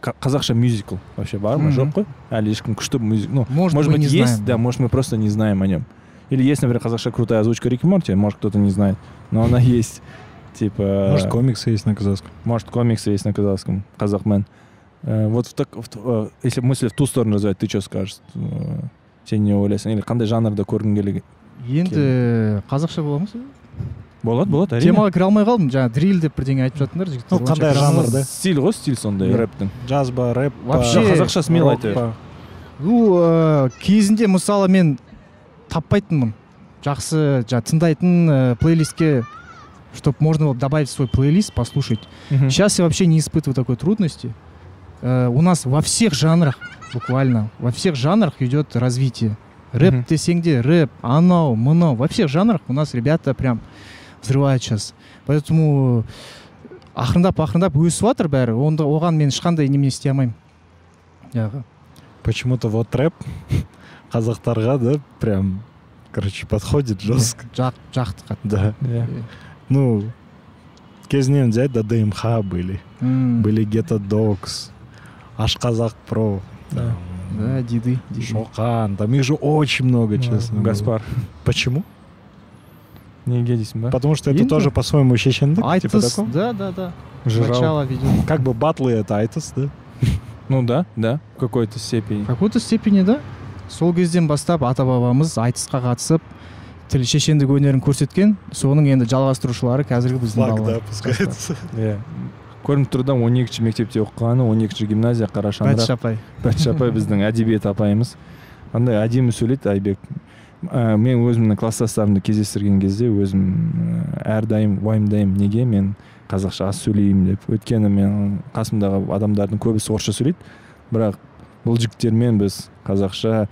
Ка- Казахша мюзикл вообще бар ма, Мгм. жоқ қой? Әлі ешкім күшті мюзик- ну, Может, может мы быть, не есть, знаем. да, может, мы просто не знаем о нем. Или есть, например, казахша крутая озвучка Рики Морти, может, кто-то не знает, но она есть. Типа... Может, комиксы есть на казахском. Может, комиксы есть на казахском, казахмен. Э, вот в так, в э, если мысль в ту сторону развивать, ты что скажешь? Э, Сен не ойлайсың или қандай жанрда көргің келген енді қазақша бола ма болады болады әрине темаға кіре алмай қалдым жаңағы дриль деп бірдеңе айтып жатыңдар жігіттер Ну, қандай Онша жанр, кіре да? стиль ғой стиль сондай рэптің Джазба, рэп. Вообще, қазақша смело айта бер. ну кезінде мысалы мен таппайтынмын жақсы жаңағы тыңдайтын плейлистке чтобы можно было добавить в свой плейлист послушать Мгм. сейчас я вообще не испытываю такой трудности Э, у нас во всех жанрах буквально во всех жанрах идет развитие рэп Мгм. десең де рэп анау мынау во всех жанрах у нас ребята прям взрывают сейчас поэтому ақырындап ақырындап өсіп жатыр бәрі онда оған мен ешқандай немене істей алмаймын жаңағы Почему-то вот рэп казахтарға, да, прям, короче, подходит жестко. жақ жақты қатты Да. Иә. Ну, кезінен взять, да, ДМХ были. М, Были Гетто Докс, Ашказах Про, Да. да диды диды. Шоқан. Там их же очень много, Ну, честно. гаспар Почему? неге дейсің ба Потому что это Енді- тоже по-своему шешендік, типа айтыс такого. да да да жырау начало ведет Как бы батлы это айтыс, да? ну да да в какой-то степени в какой то степени да сол кезден бастап ата бабамыз айтысқа қатысып тіл шешендік өнерін көрсеткен соның енді жалғастырушылары қазіргі біздің Флаг, да, балалар иә. Көрініп тұр да он екінші мектепте оқығаны он екінші гимназия қара шаңырақ бәтіш апай. Бәтіш апай біздің әдебиет апайымыз. Андай әдемі сөйлейді айбек. Ә, мен өзімнің класстастарымды кездестірген кезде өзім ә, әрдайым уайымдаймын неге мен қазақша аз сөйлеймін деп. Өйткені мен қасымдағы адамдардың көбісі орысша сөйлейді. Бірақ бұл жігіттермен біз қазақша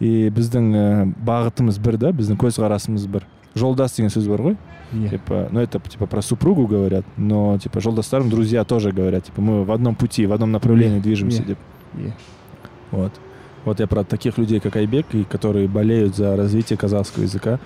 и біздің ә, бағытымыз бір да біздің көзқарасымыз бір жолдас деген сөз бар ғой иә типа, ну это типа про супругу говорят, но типа жолдастарым друзья тоже говорят, типа мы в одном пути, в одном направлении Не, движемся. не. деп. Е. Вот. Вот я про таких людей, как Айбек, и которые болеют за развитие казахского языка.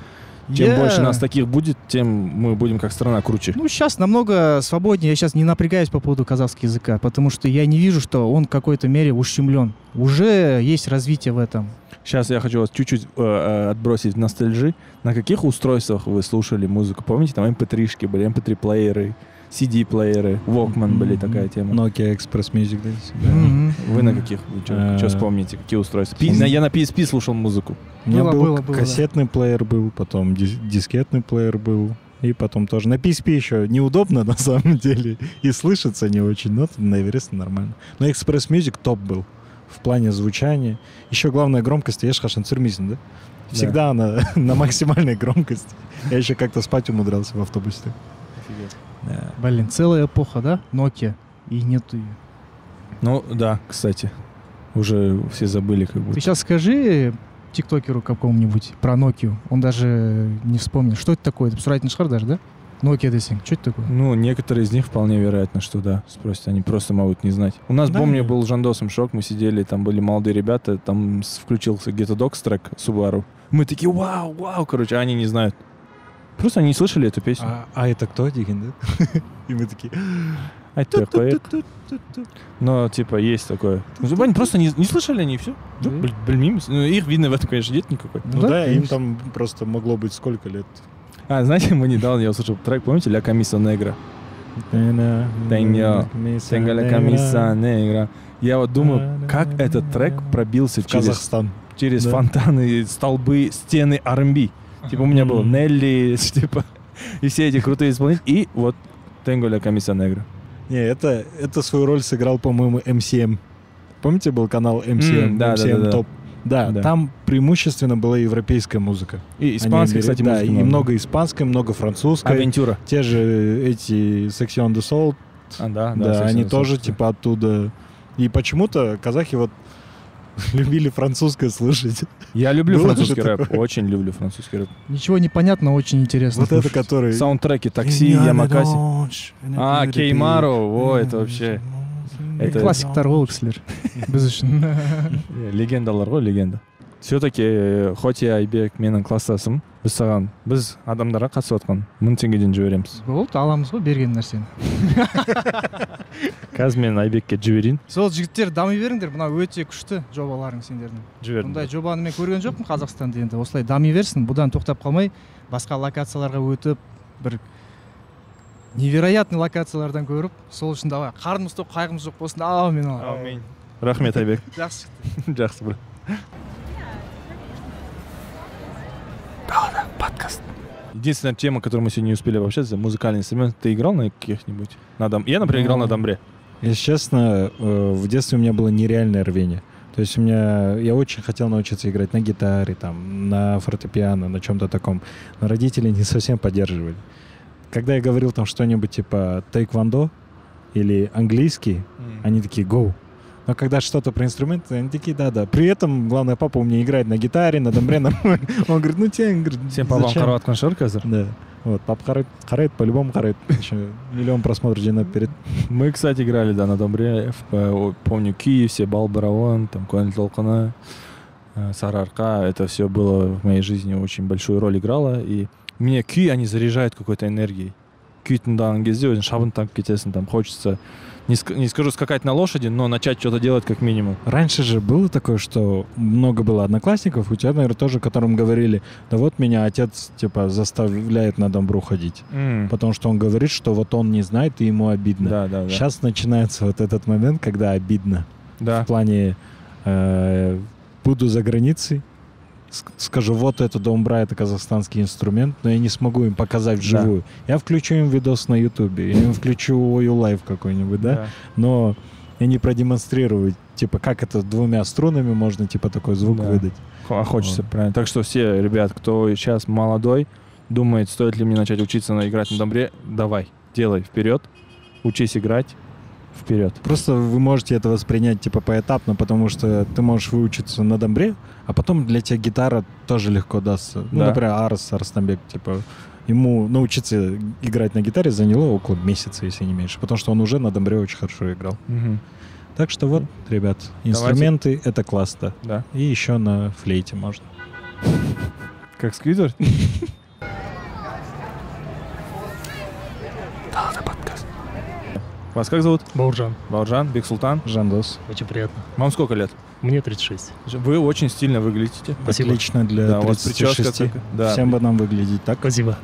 чем Я- больше нас таких будет, тем мы будем как страна круче. Ну, сейчас намного свободнее. Я сейчас не напрягаюсь по поводу казахского языка, потому что я не вижу, что он в какой-то мере ущемлен. Уже есть развитие в этом. Сейчас я хочу вас чуть-чуть э, э, отбросить в ностальжи. На каких устройствах вы слушали музыку? Помните, там mp3-шки были, mp3-плееры, CD-плееры, Walkman были такая тема. Nokia Express Music, да? Вы на каких? Вы Э, что вспомните? Какие устройства? Я на PSP слушал музыку. У меня Было, был было, было, да. кассетный плеер был, потом дис- дискетный плеер был. И потом тоже на PSP еще неудобно на самом деле. И слышится не очень, но на Эвересте нормально. Но Express Music топ был в плане звучания. Еще главная громкость, ешь хашан цирмизм, да? Всегда она на максимальной громкости. Я еще как-то спать умудрялся в автобусе. Да. Блин, целая эпоха, да? Nokia. И нету ее. Ну да, кстати. Уже все забыли как Ты будто. сейчас скажи тиктокеру какому-нибудь про Nokia. Он даже не вспомнит. Что это такое? Это сұрайтын шығар даже, да? Nokia десең. Что это такое? Ну, некоторые из них вполне вероятно, что да, спросят, они просто могут не знать. У нас, Да. помню, был Жандосом шок, мы сидели, там были молодые ребята, там включился где-то докс трек Subaru. Мы такие, вау, вау, короче, а они не знают. Просто они не слышали эту песню. А, а это кто, Дигин, да? И мы такие... А это такое. Но, типа, есть такое. Ну, они просто не, не слышали они, и все. Да. Блин, ну, их видно в этом, конечно, нет никакой. Ну Да, да, им там просто могло быть сколько лет. А, знаете, мы недавно, я услышал трек, помните, «Ля Камиса Негра»? Тенга ля Камиса Негра. Я вот думаю, как этот трек пробился через Казахстан. через фонтаны, столбы, стены R&B. Типа у меня было Мгм. Нелли, типа, и все эти крутые исполнители. И вот Тенго ля Камиса Негра. Не, это, это свою роль сыграл, по-моему, MCM. Помните, был канал MCM? М, да, MCM да, да. Топ. Да, Да. там преимущественно была европейская музыка. И Они испанский, бери- кстати, да, музыки и много испанской, много французской. Авентюра. Те же эти Section de Soul, А, да, да, да, они тоже типа оттуда. И почему-то казахи вот любили французское слушать. Я люблю Было французский же рэп, такое? очень люблю французский рэп. Ничего не понятно, очень интересно. Вот это слушать. который... Саундтреки, такси, Ямакаси. А, Кеймару, о, это вообще... это- классиктар ғой ол кісілер біз үшін Е, легендалар ғой легенда все-таки хоть и айбек менің класстасым біз саған біз адамдарға қатысып жатқан мың теңгеден жібереміз. Болды аламыз ғой берген нәрсені. Қазір мен айбекке жіберейін. Сол жігіттер дами беріңдер мынау өте күшті жобаларың сендердің. Жібердім. Бұндай жобаны мен көрген жоқпын қазақстанда енді осылай дами берсін бұдан тоқтап қалмай басқа локацияларға өтіп бір невероятный локациялардан көріп сол үшін давай қарнымыз тоқ қайғымыз жоқ болсын. Аумин Аминь. Рахмет, Айбек. жақсы Жақсы, брат. Единственная тема, которую мы сегодня не успели пообщаться, музыкальный инструмент. Ты играл на каких-нибудь? На дом... Я, например, играл на Ну, домбре. Если честно, э, в детстве у меня было нереальное рвение. То есть у меня, я очень хотел научиться играть на гитаре, там, на фортепиано, на чем-то таком. Но родители не совсем поддерживали. Когда я говорил там что-нибудь типа тайквондо или английский, они такие «go». Но когда что-то про инструменты, они такие «да-да». При этом, главное, папа у меня играет на гитаре, на домбре. на- Он говорит «ну тебе, говорит, Сен папам зачем?» қарап жатқан шығар қазір Да. Вот, папа қарайды, қарайды, по-любому қарайды. Еще миллион просмотров жинап перед Мы, кстати, играли, да, на домбре. В, э, о, помню, Киев, все, Бал Бараон, там, Коэн Толкана, э, Сарарка. Это все было в моей жизни очень большую роль играло. И мне күй, они заряжают какой-то энергией. Күй тыңдаған кезде өзің шабын танып кетесің, там хочется, не, ск- не скажу скакать на лошади, но начать что-то делать как минимум. Раньше же было такое, что много было одноклассников, у тебя, наверное, тоже, которым говорили, да вот меня отец, типа, заставляет на домбру ходить. М, Потому что он говорит, что вот он не знает, и ему обидно. Да, да, да. Сейчас начинается вот этот момент, когда обидно. Да. В плане, э, буду за границей, скажу, вот это домбра, это казахстанский инструмент, но я не смогу им показать вживую. Я включу им видос на ютубе, я им включу Ою live какой-нибудь, да? но я не продемонстрирую, типа, как это двумя струнами можно, типа, такой звук Да. выдать. Хо- Хочется, Вот. правильно. Так что все, ребят, кто сейчас молодой, думает, стоит ли мне начать учиться на, играть на домбре, давай, делай вперед, учись играть, вперед. Просто вы можете это воспринять, типа, поэтапно, потому что ты можешь выучиться на домбре, а потом для тебя гитара тоже легко дастся. Ну, Да. например, Арс Арстамбек, типа, ему научиться играть на гитаре заняло около месяца, если не меньше, потому что он уже на домбре очень хорошо играл. Мгм. Так что вот, ребят, инструменты — это классно. Да. И еще на флейте можно. Как сквидвард? Вас как зовут? Бауржан. Бауржан, Бексултан. Жандос. Очень приятно. Вам сколько лет? Мне 36. Вы очень стильно выглядите. Спасибо. Отлично для Да, у вас 36. прическа такая. Да. Всем бы нам выглядеть так. Спасибо.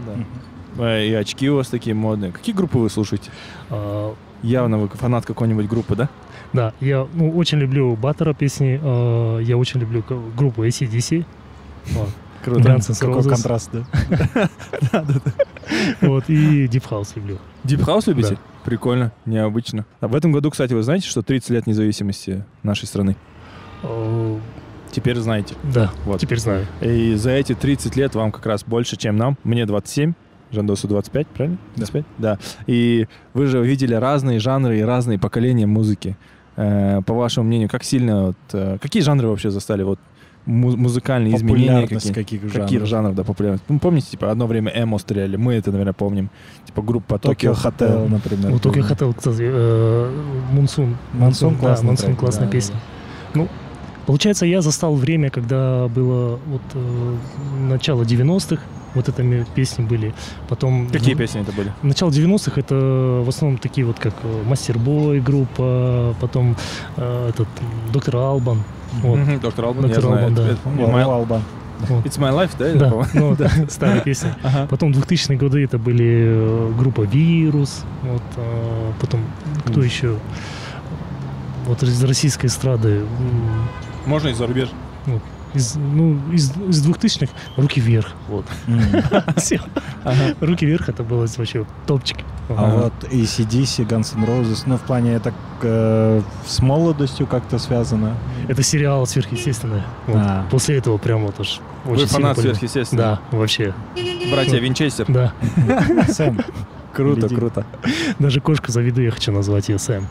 Да. Э, И очки у вас такие модные. Какие группы вы слушаете? А, Явно вы фанат какой-нибудь группы, да? да, я ну, очень люблю Баттера песни. а, я очень люблю группу ACDC. Вот. Круто. Guns N' Какой Roses. контраст, да? Вот, и Deep House люблю. Deep House любите? Да. Прикольно, необычно. А в этом году, кстати, вы знаете, что 30 лет независимости нашей страны? А, Теперь знаете. да, Вот. теперь знаю. И за эти 30 лет вам как раз больше, чем нам. Мне 27, Жандосу 25, правильно? Да. 25? Да. И вы же видели разные жанры и разные поколения музыки. Э, по вашему мнению, как сильно... Вот, э, какие жанры вообще застали? Вот му- музыкальные изменения какие? каких Каких жанров? жанров, да, популярность? Ну, помните, типа, одно время эмо стреляли, мы это, наверное, помним. Типа группа Токио Tokyo Хотел, Hotel. например. Только был. хотел, кстати, э, Мунсун. Мансун да, трек, классная да, песня. да. Ну, получается, я застал время, когда было вот э, начало 90-х, вот это песни были. Потом... Какие ну, песни это были? Начало 90-х это в основном такие вот, как э, Мастербой группа, потом э, этот Доктор Албан. Вот. Доктор Албан, я Доктор знаю. Албан, Это- да. My- Албан. Вот. It's My Life, да? Да, ну, да, старая песня. Ага. Потом 2000-е годы это были э, группа Вирус, вот, а, потом кто еще? Вот из российской эстрады, Можно и зарубеж. из, ну, из, из 2000-х «Руки вверх», вот. «Руки вверх» это было вообще топчик. А вот ACDC, Guns N' Roses, ну, в плане это э, с молодостью как-то связано. Это сериал сверхъестественное. А. После этого прям вот уж Вы очень сильно фанат сверхъестественного? Да, вообще, Братья Винчестер. да. Сэм. Круто, круто. Даже кошку заведу, я хочу назвать ее Сэм.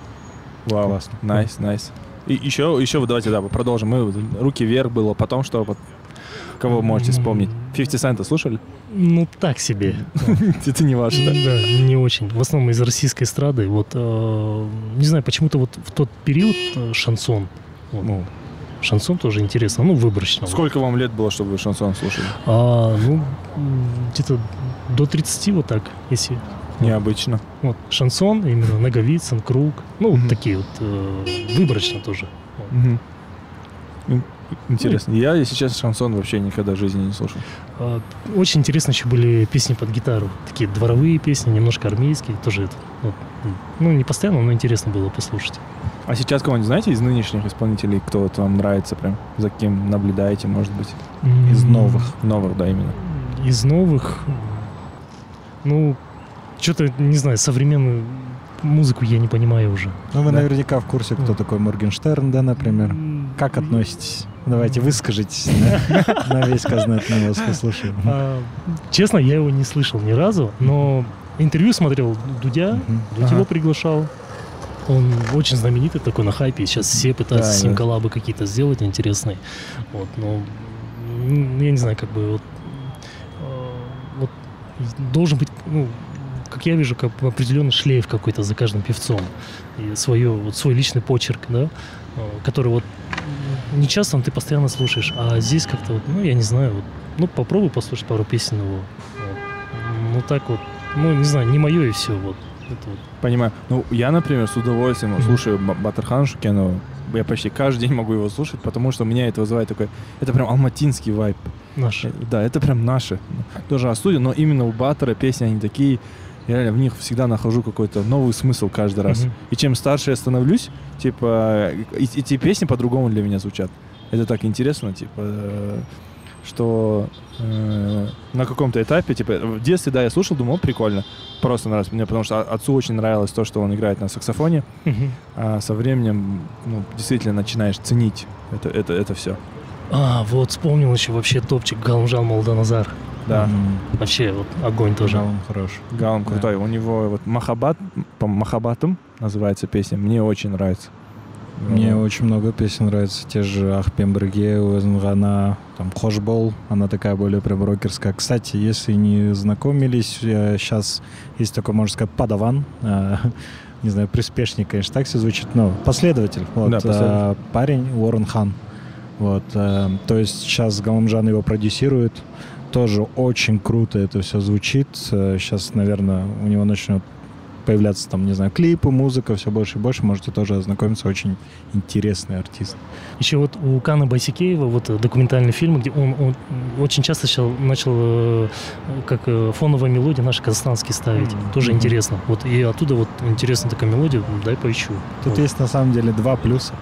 Вау. Классно. Nice, nice. И еще, еще давайте, да, продолжим. Мы руки вверх было, потом что кого вы можете вспомнить? 50 Цента слушали? Ну, так себе. Это не ваше, да? Да, не очень. В основном из российской эстрады. Вот, э, не знаю, почему-то вот в тот период э, шансон. Ну, Шансон тоже интересно, ну, выборочно. сколько вам лет было, чтобы вы шансон слушали? А, ну, где-то до 30 вот так, если... Необычно. Вот, шансон, именно Наговицын, Круг. Ну, вот такие вот, э, выборочно тоже. Мгм. Интересно. Я, если честно, шансон вообще никогда в жизни не слушал. А, Очень интересно еще были песни под гитару. Такие дворовые песни, немножко армейские. Тоже это, вот, ну, не постоянно, но интересно было послушать. А сейчас кого-нибудь знаете из нынешних исполнителей, кто вот вам нравится прям, за кем наблюдаете, может быть? Из новых. Новых, да, именно. Из новых, ну, что-то, не знаю, современную музыку я не понимаю уже. Ну, вы Да. наверняка в курсе, кто такой Моргенштерн, да, например. Как относитесь? Давайте выскажитесь на, весь Казнет, мы вас послушаем. А, честно, я его не слышал ни разу, но интервью смотрел Дудя. Дудь его приглашал. Он очень знаменитый такой на хайпе. Сейчас все пытаются Да, с ним да. коллабы какие-то сделать интересные. Вот, но м, я не знаю, как бы вот, э, вот должен быть, ну, как я вижу, как определенный шлейф какой-то за каждым певцом. И свое, вот свой личный почерк, да, э, который вот не часто ты постоянно слушаешь, а здесь как-то вот, ну, я не знаю, вот, ну, попробуй послушать пару песен его. Вот. Ну, так вот, ну, не знаю, не мое и все, вот. Это вот. Понимаю. Ну, я, например, с удовольствием Мгм. слушаю Ба- Батырхана Шукенова. Я почти каждый день могу его слушать, потому что меня это вызывает такой... Это прям алматинский вайб. Наш. Э, Да, это прям наши. Тоже студия, но именно у Баттера песни, они такие... Я реально в них всегда нахожу какой-то новый смысл каждый раз. Мгм. И чем старше я становлюсь, типа, и- эти песни по-другому для меня звучат. Это так интересно, типа, э, что э, на каком-то этапе, типа, в детстве, да, я слушал, думал, «О, прикольно, просто нравится мне, потому что отцу очень нравилось то, что он играет на саксофоне, Мгм. а со временем, ну, действительно начинаешь ценить это, это, это все. А, вот вспомнил еще вообще топчик Галмжан Молданазар. Да, М, Вообще, вот огонь тоже. Он хорош. Галам Да. крутой. У него вот Махабат, по Махабатом называется песня, мне очень нравится. Мне Ну, очень много песен нравится. Те же Ахпем Бірге, Уэзнгана, там Хошбол. Она такая более прям рокерская. Кстати, если не знакомились, сейчас есть такой, можно сказать, падаван. э, Не знаю, приспешник, конечно, так все звучит, но последователь. Вот, Да, последователь. э, парень Уоррен Хан. Вот, э, то есть сейчас Галамжан его продюсирует. Тоже очень круто это все звучит. Сейчас, наверное, у него начнет появляться там, не знаю, клипы, музыка, все больше и больше. Можете тоже ознакомиться. Очень интересный артист. Еще вот у Кана Байсикеева вот э, документальный фильм, где он, он очень часто сейчас начал э, как э, фоновая мелодия наши казахстанские ставить. Мгм. Тоже Мгм. интересно. Вот и оттуда вот интересная такая мелодия, дай поищу. Тут Вот. есть на самом деле два плюса.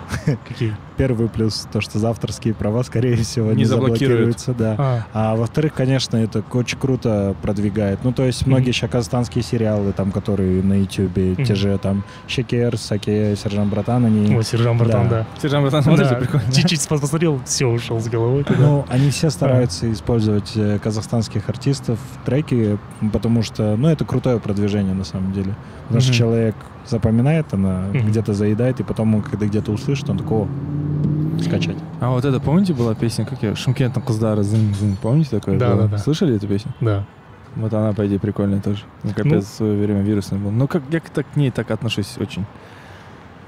Какие? Первый плюс то, что за авторские права, скорее всего, Не не, заблокируют. заблокируются, да. А, А во-вторых, конечно, это очень круто продвигает. Ну, то есть многие сейчас казахстанские сериалы, там, которые на Ютубе, те Мгм. же там Шекер, Саке, Сержант Братан, они... о, Сержант Братан, Да. да. Сержант Братан, смотрите, Да, прикольно. Чуть-чуть посмотрел, все, ушел с головой. туда. Ну, они все стараются использовать э, казахстанских артистов в треки, потому что, ну, это крутое продвижение на самом деле. Потому что Мгм. человек запоминает, она Мгм. где-то заедает, и потом, он, когда где-то услышит, он такой, «О, скачать. А вот это, помните, была песня, как я, Шумкентом зын, помните такое? Да, было? да, да. Слышали эту песню? Да. Вот она, по идее, прикольная тоже. Ну, капец, в свое время вирусная была. Ну, как я к, так, к ней так отношусь очень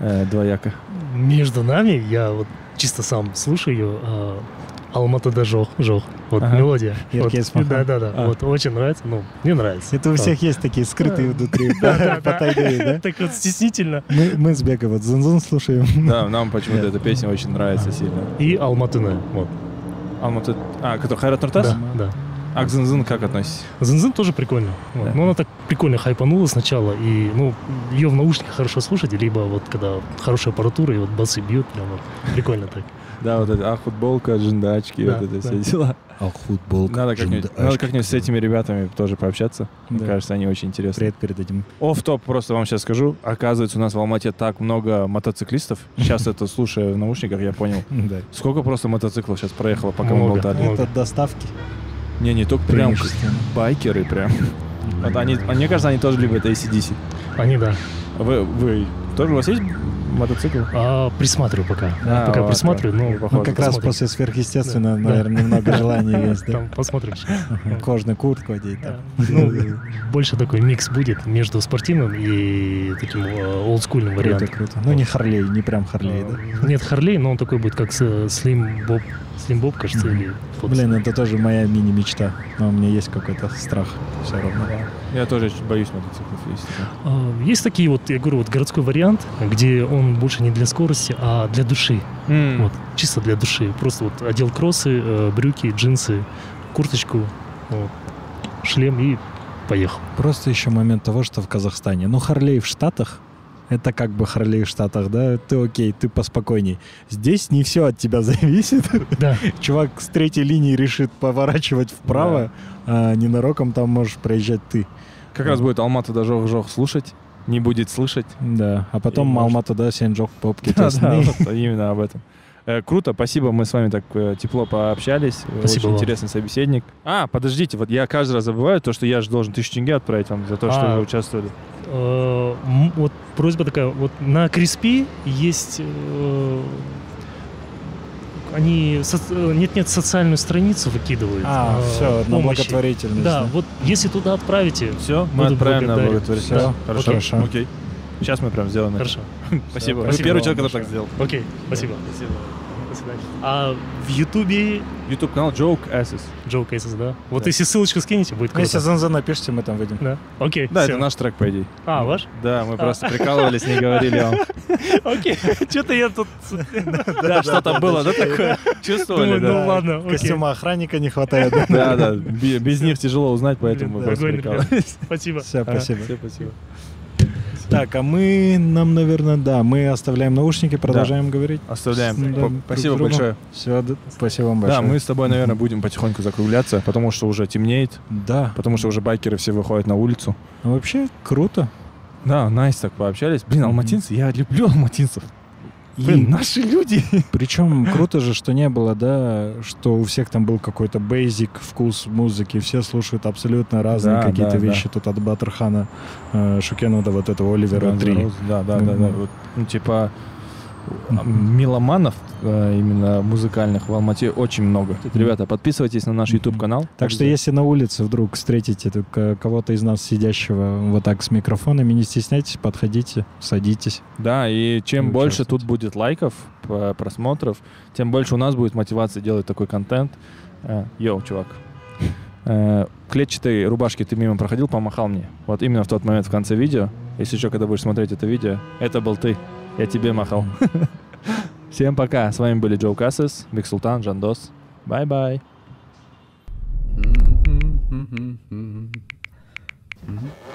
э, двояко. Между нами, я вот чисто сам слушаю ее, а, Алматы да жох, жох. Вот Ага. мелодия. Вот, Махан. да, да, да. А. Вот очень нравится. Ну, мне нравится. Это у Вот. всех есть такие скрытые внутри Да, да, да. Так вот стеснительно. Мы, мы с Бекой вот зун слушаем. Да, нам почему-то эта песня очень нравится сильно. И Алматыны. Вот. Алматы... А, который Хайрат Нуртас? Да. А к Зын-Зын как относитесь? Зензин тоже прикольно. Вот. Да. Но она так прикольно хайпанула сначала. И, ну, ее в наушниках хорошо слушать, либо вот когда хорошая аппаратура, и вот басы бьют, прям вот прикольно так. Да, вот это, а, футболка, джиндачки, Да, вот это да. все дела. А футбол. Надо как-нибудь, надо как-нибудь с этими ребятами тоже пообщаться. Мне Да. кажется, они очень интересные. Привет передадим. Оф-топ просто вам сейчас скажу. Оказывается, у нас в Алмате так много мотоциклистов. Сейчас это слушая в наушниках, я понял. Да. Сколько просто мотоциклов сейчас проехало, пока мы болтали. Много. Это доставки. Не, не только прям байкеры прям. Вот они, мне кажется, они тоже любят ACDC. Они, да. Вы, вы тоже у вас есть мотоцикл? А, присматриваю пока. А, пока ладно. присматриваю, но Ну, похоже. Ну, как раз посмотрим. после сверхъестественного, Да. наверное, немного желания есть, да? Там посмотрим. Ага. Кожаную куртку одеть. Да. там. Ну, больше такой микс будет между спортивным и таким э, олдскульным Круто, вариантом. круто. Ну, не Харлей, не прям Харлей, да? Э, Нет, Харлей, но он такой будет, как с- Слим Боб Слимбоб, кажется, или Фокс. Блин, это тоже моя мини-мечта. Но у меня есть какой-то страх все равно. Я тоже боюсь мотоциклов, честно. А, Есть такие вот, я говорю, вот городской вариант, где он больше не для скорости, а для души. М, Вот, чисто для души. Просто вот одел кроссы, э, брюки, джинсы, курточку, вот, шлем и поехал. Просто еще момент того, что в Казахстане. Ну, Харлей в Штатах, это как бы Харлей в Штатах, да? Ты окей, ты поспокойней. Здесь не все от тебя зависит. Да, Чувак с третьей линии решит поворачивать вправо, а ненароком там можешь проезжать ты. Как раз будет Алмата да жох слушать, не будет слышать. Да, а потом И может- Алмата, да, Сенджок, попки Да, да, вот именно об этом. Э, Круто, спасибо, мы с вами так э, тепло пообщались. Э, Спасибо Очень вам. интересный собеседник. А, подождите, вот я каждый раз забываю то, что я же должен тысячу тенге отправить вам за то, что А. вы участвовали. Э, вот просьба такая, вот на Криспи есть э, они со- э, нет-нет социальную страницу выкидывают. А, э, все, на помощи. благотворительность. Да, вот если туда отправите, Все, мы отправим на благотворительность. Всё, Хорошо, хорошо. окей. Сейчас мы прям сделаем это. хорошо. Спасибо. Вы Спасибо первый вам человек, который так сделал. Окей, спасибо. До свидания. А в Ютубе YouTube канал Joke Asses. Joe Cases, да? Вот Да. если ссылочку скинете, будет круто. Если Занза напишите, мы там выйдем. Да, окей. Да, всё. это наш трек, по идее. А, ваш? Да, мы просто прикалывались, не говорили вам. Окей. Что-то я тут... Да, что-то было, да, такое? Чувствовали, ну да? ладно. Костюма охранника не хватает. Да, да, без них тяжело узнать, поэтому мы просто прикалывались. Спасибо. Все, Ага. спасибо. Все, спасибо. Так, а мы, нам, наверное, да, мы оставляем наушники, продолжаем говорить. Оставляем. Да, По- друг Спасибо с другом. большое. Все, спасибо вам большое. Да, мы с тобой, наверное, будем потихоньку закругляться, потому что уже темнеет, Да, потому что уже байкеры все выходят на улицу. ну, вообще круто. Да, найс так пообщались. Блин, алматинцы, я люблю алматинцев. Блин, И наши люди. причем круто же, что не было, да, что у всех там был какой-то бейзик вкус музыки, все слушают абсолютно разные Да, какие-то да, вещи. Тут от Баттерхана э, Шукенова до вот этого Оливера Guns 3. N' Roses, Да, да, да, да. Ну, типа. Меломанов э, именно музыкальных в Алмате очень много. Ребята, подписывайтесь на наш. YouTube канал. Так что если на улице вдруг встретите кого-то из нас сидящего вот так с микрофонами, не стесняйтесь, подходите, садитесь. Да, и чем И больше тут будет лайков, просмотров, тем больше у нас будет мотивации делать такой контент. Э, Йоу, чувак. Э, Клетчатой рубашки ты мимо проходил, помахал мне. Вот именно в тот момент в конце видео. Если еще когда будешь смотреть это видео, это был ты. Я тебе махал. Всем пока. С вами были Джоу Кассес, Биг Султан, Жандос. Бай-бай. Mm-hmm.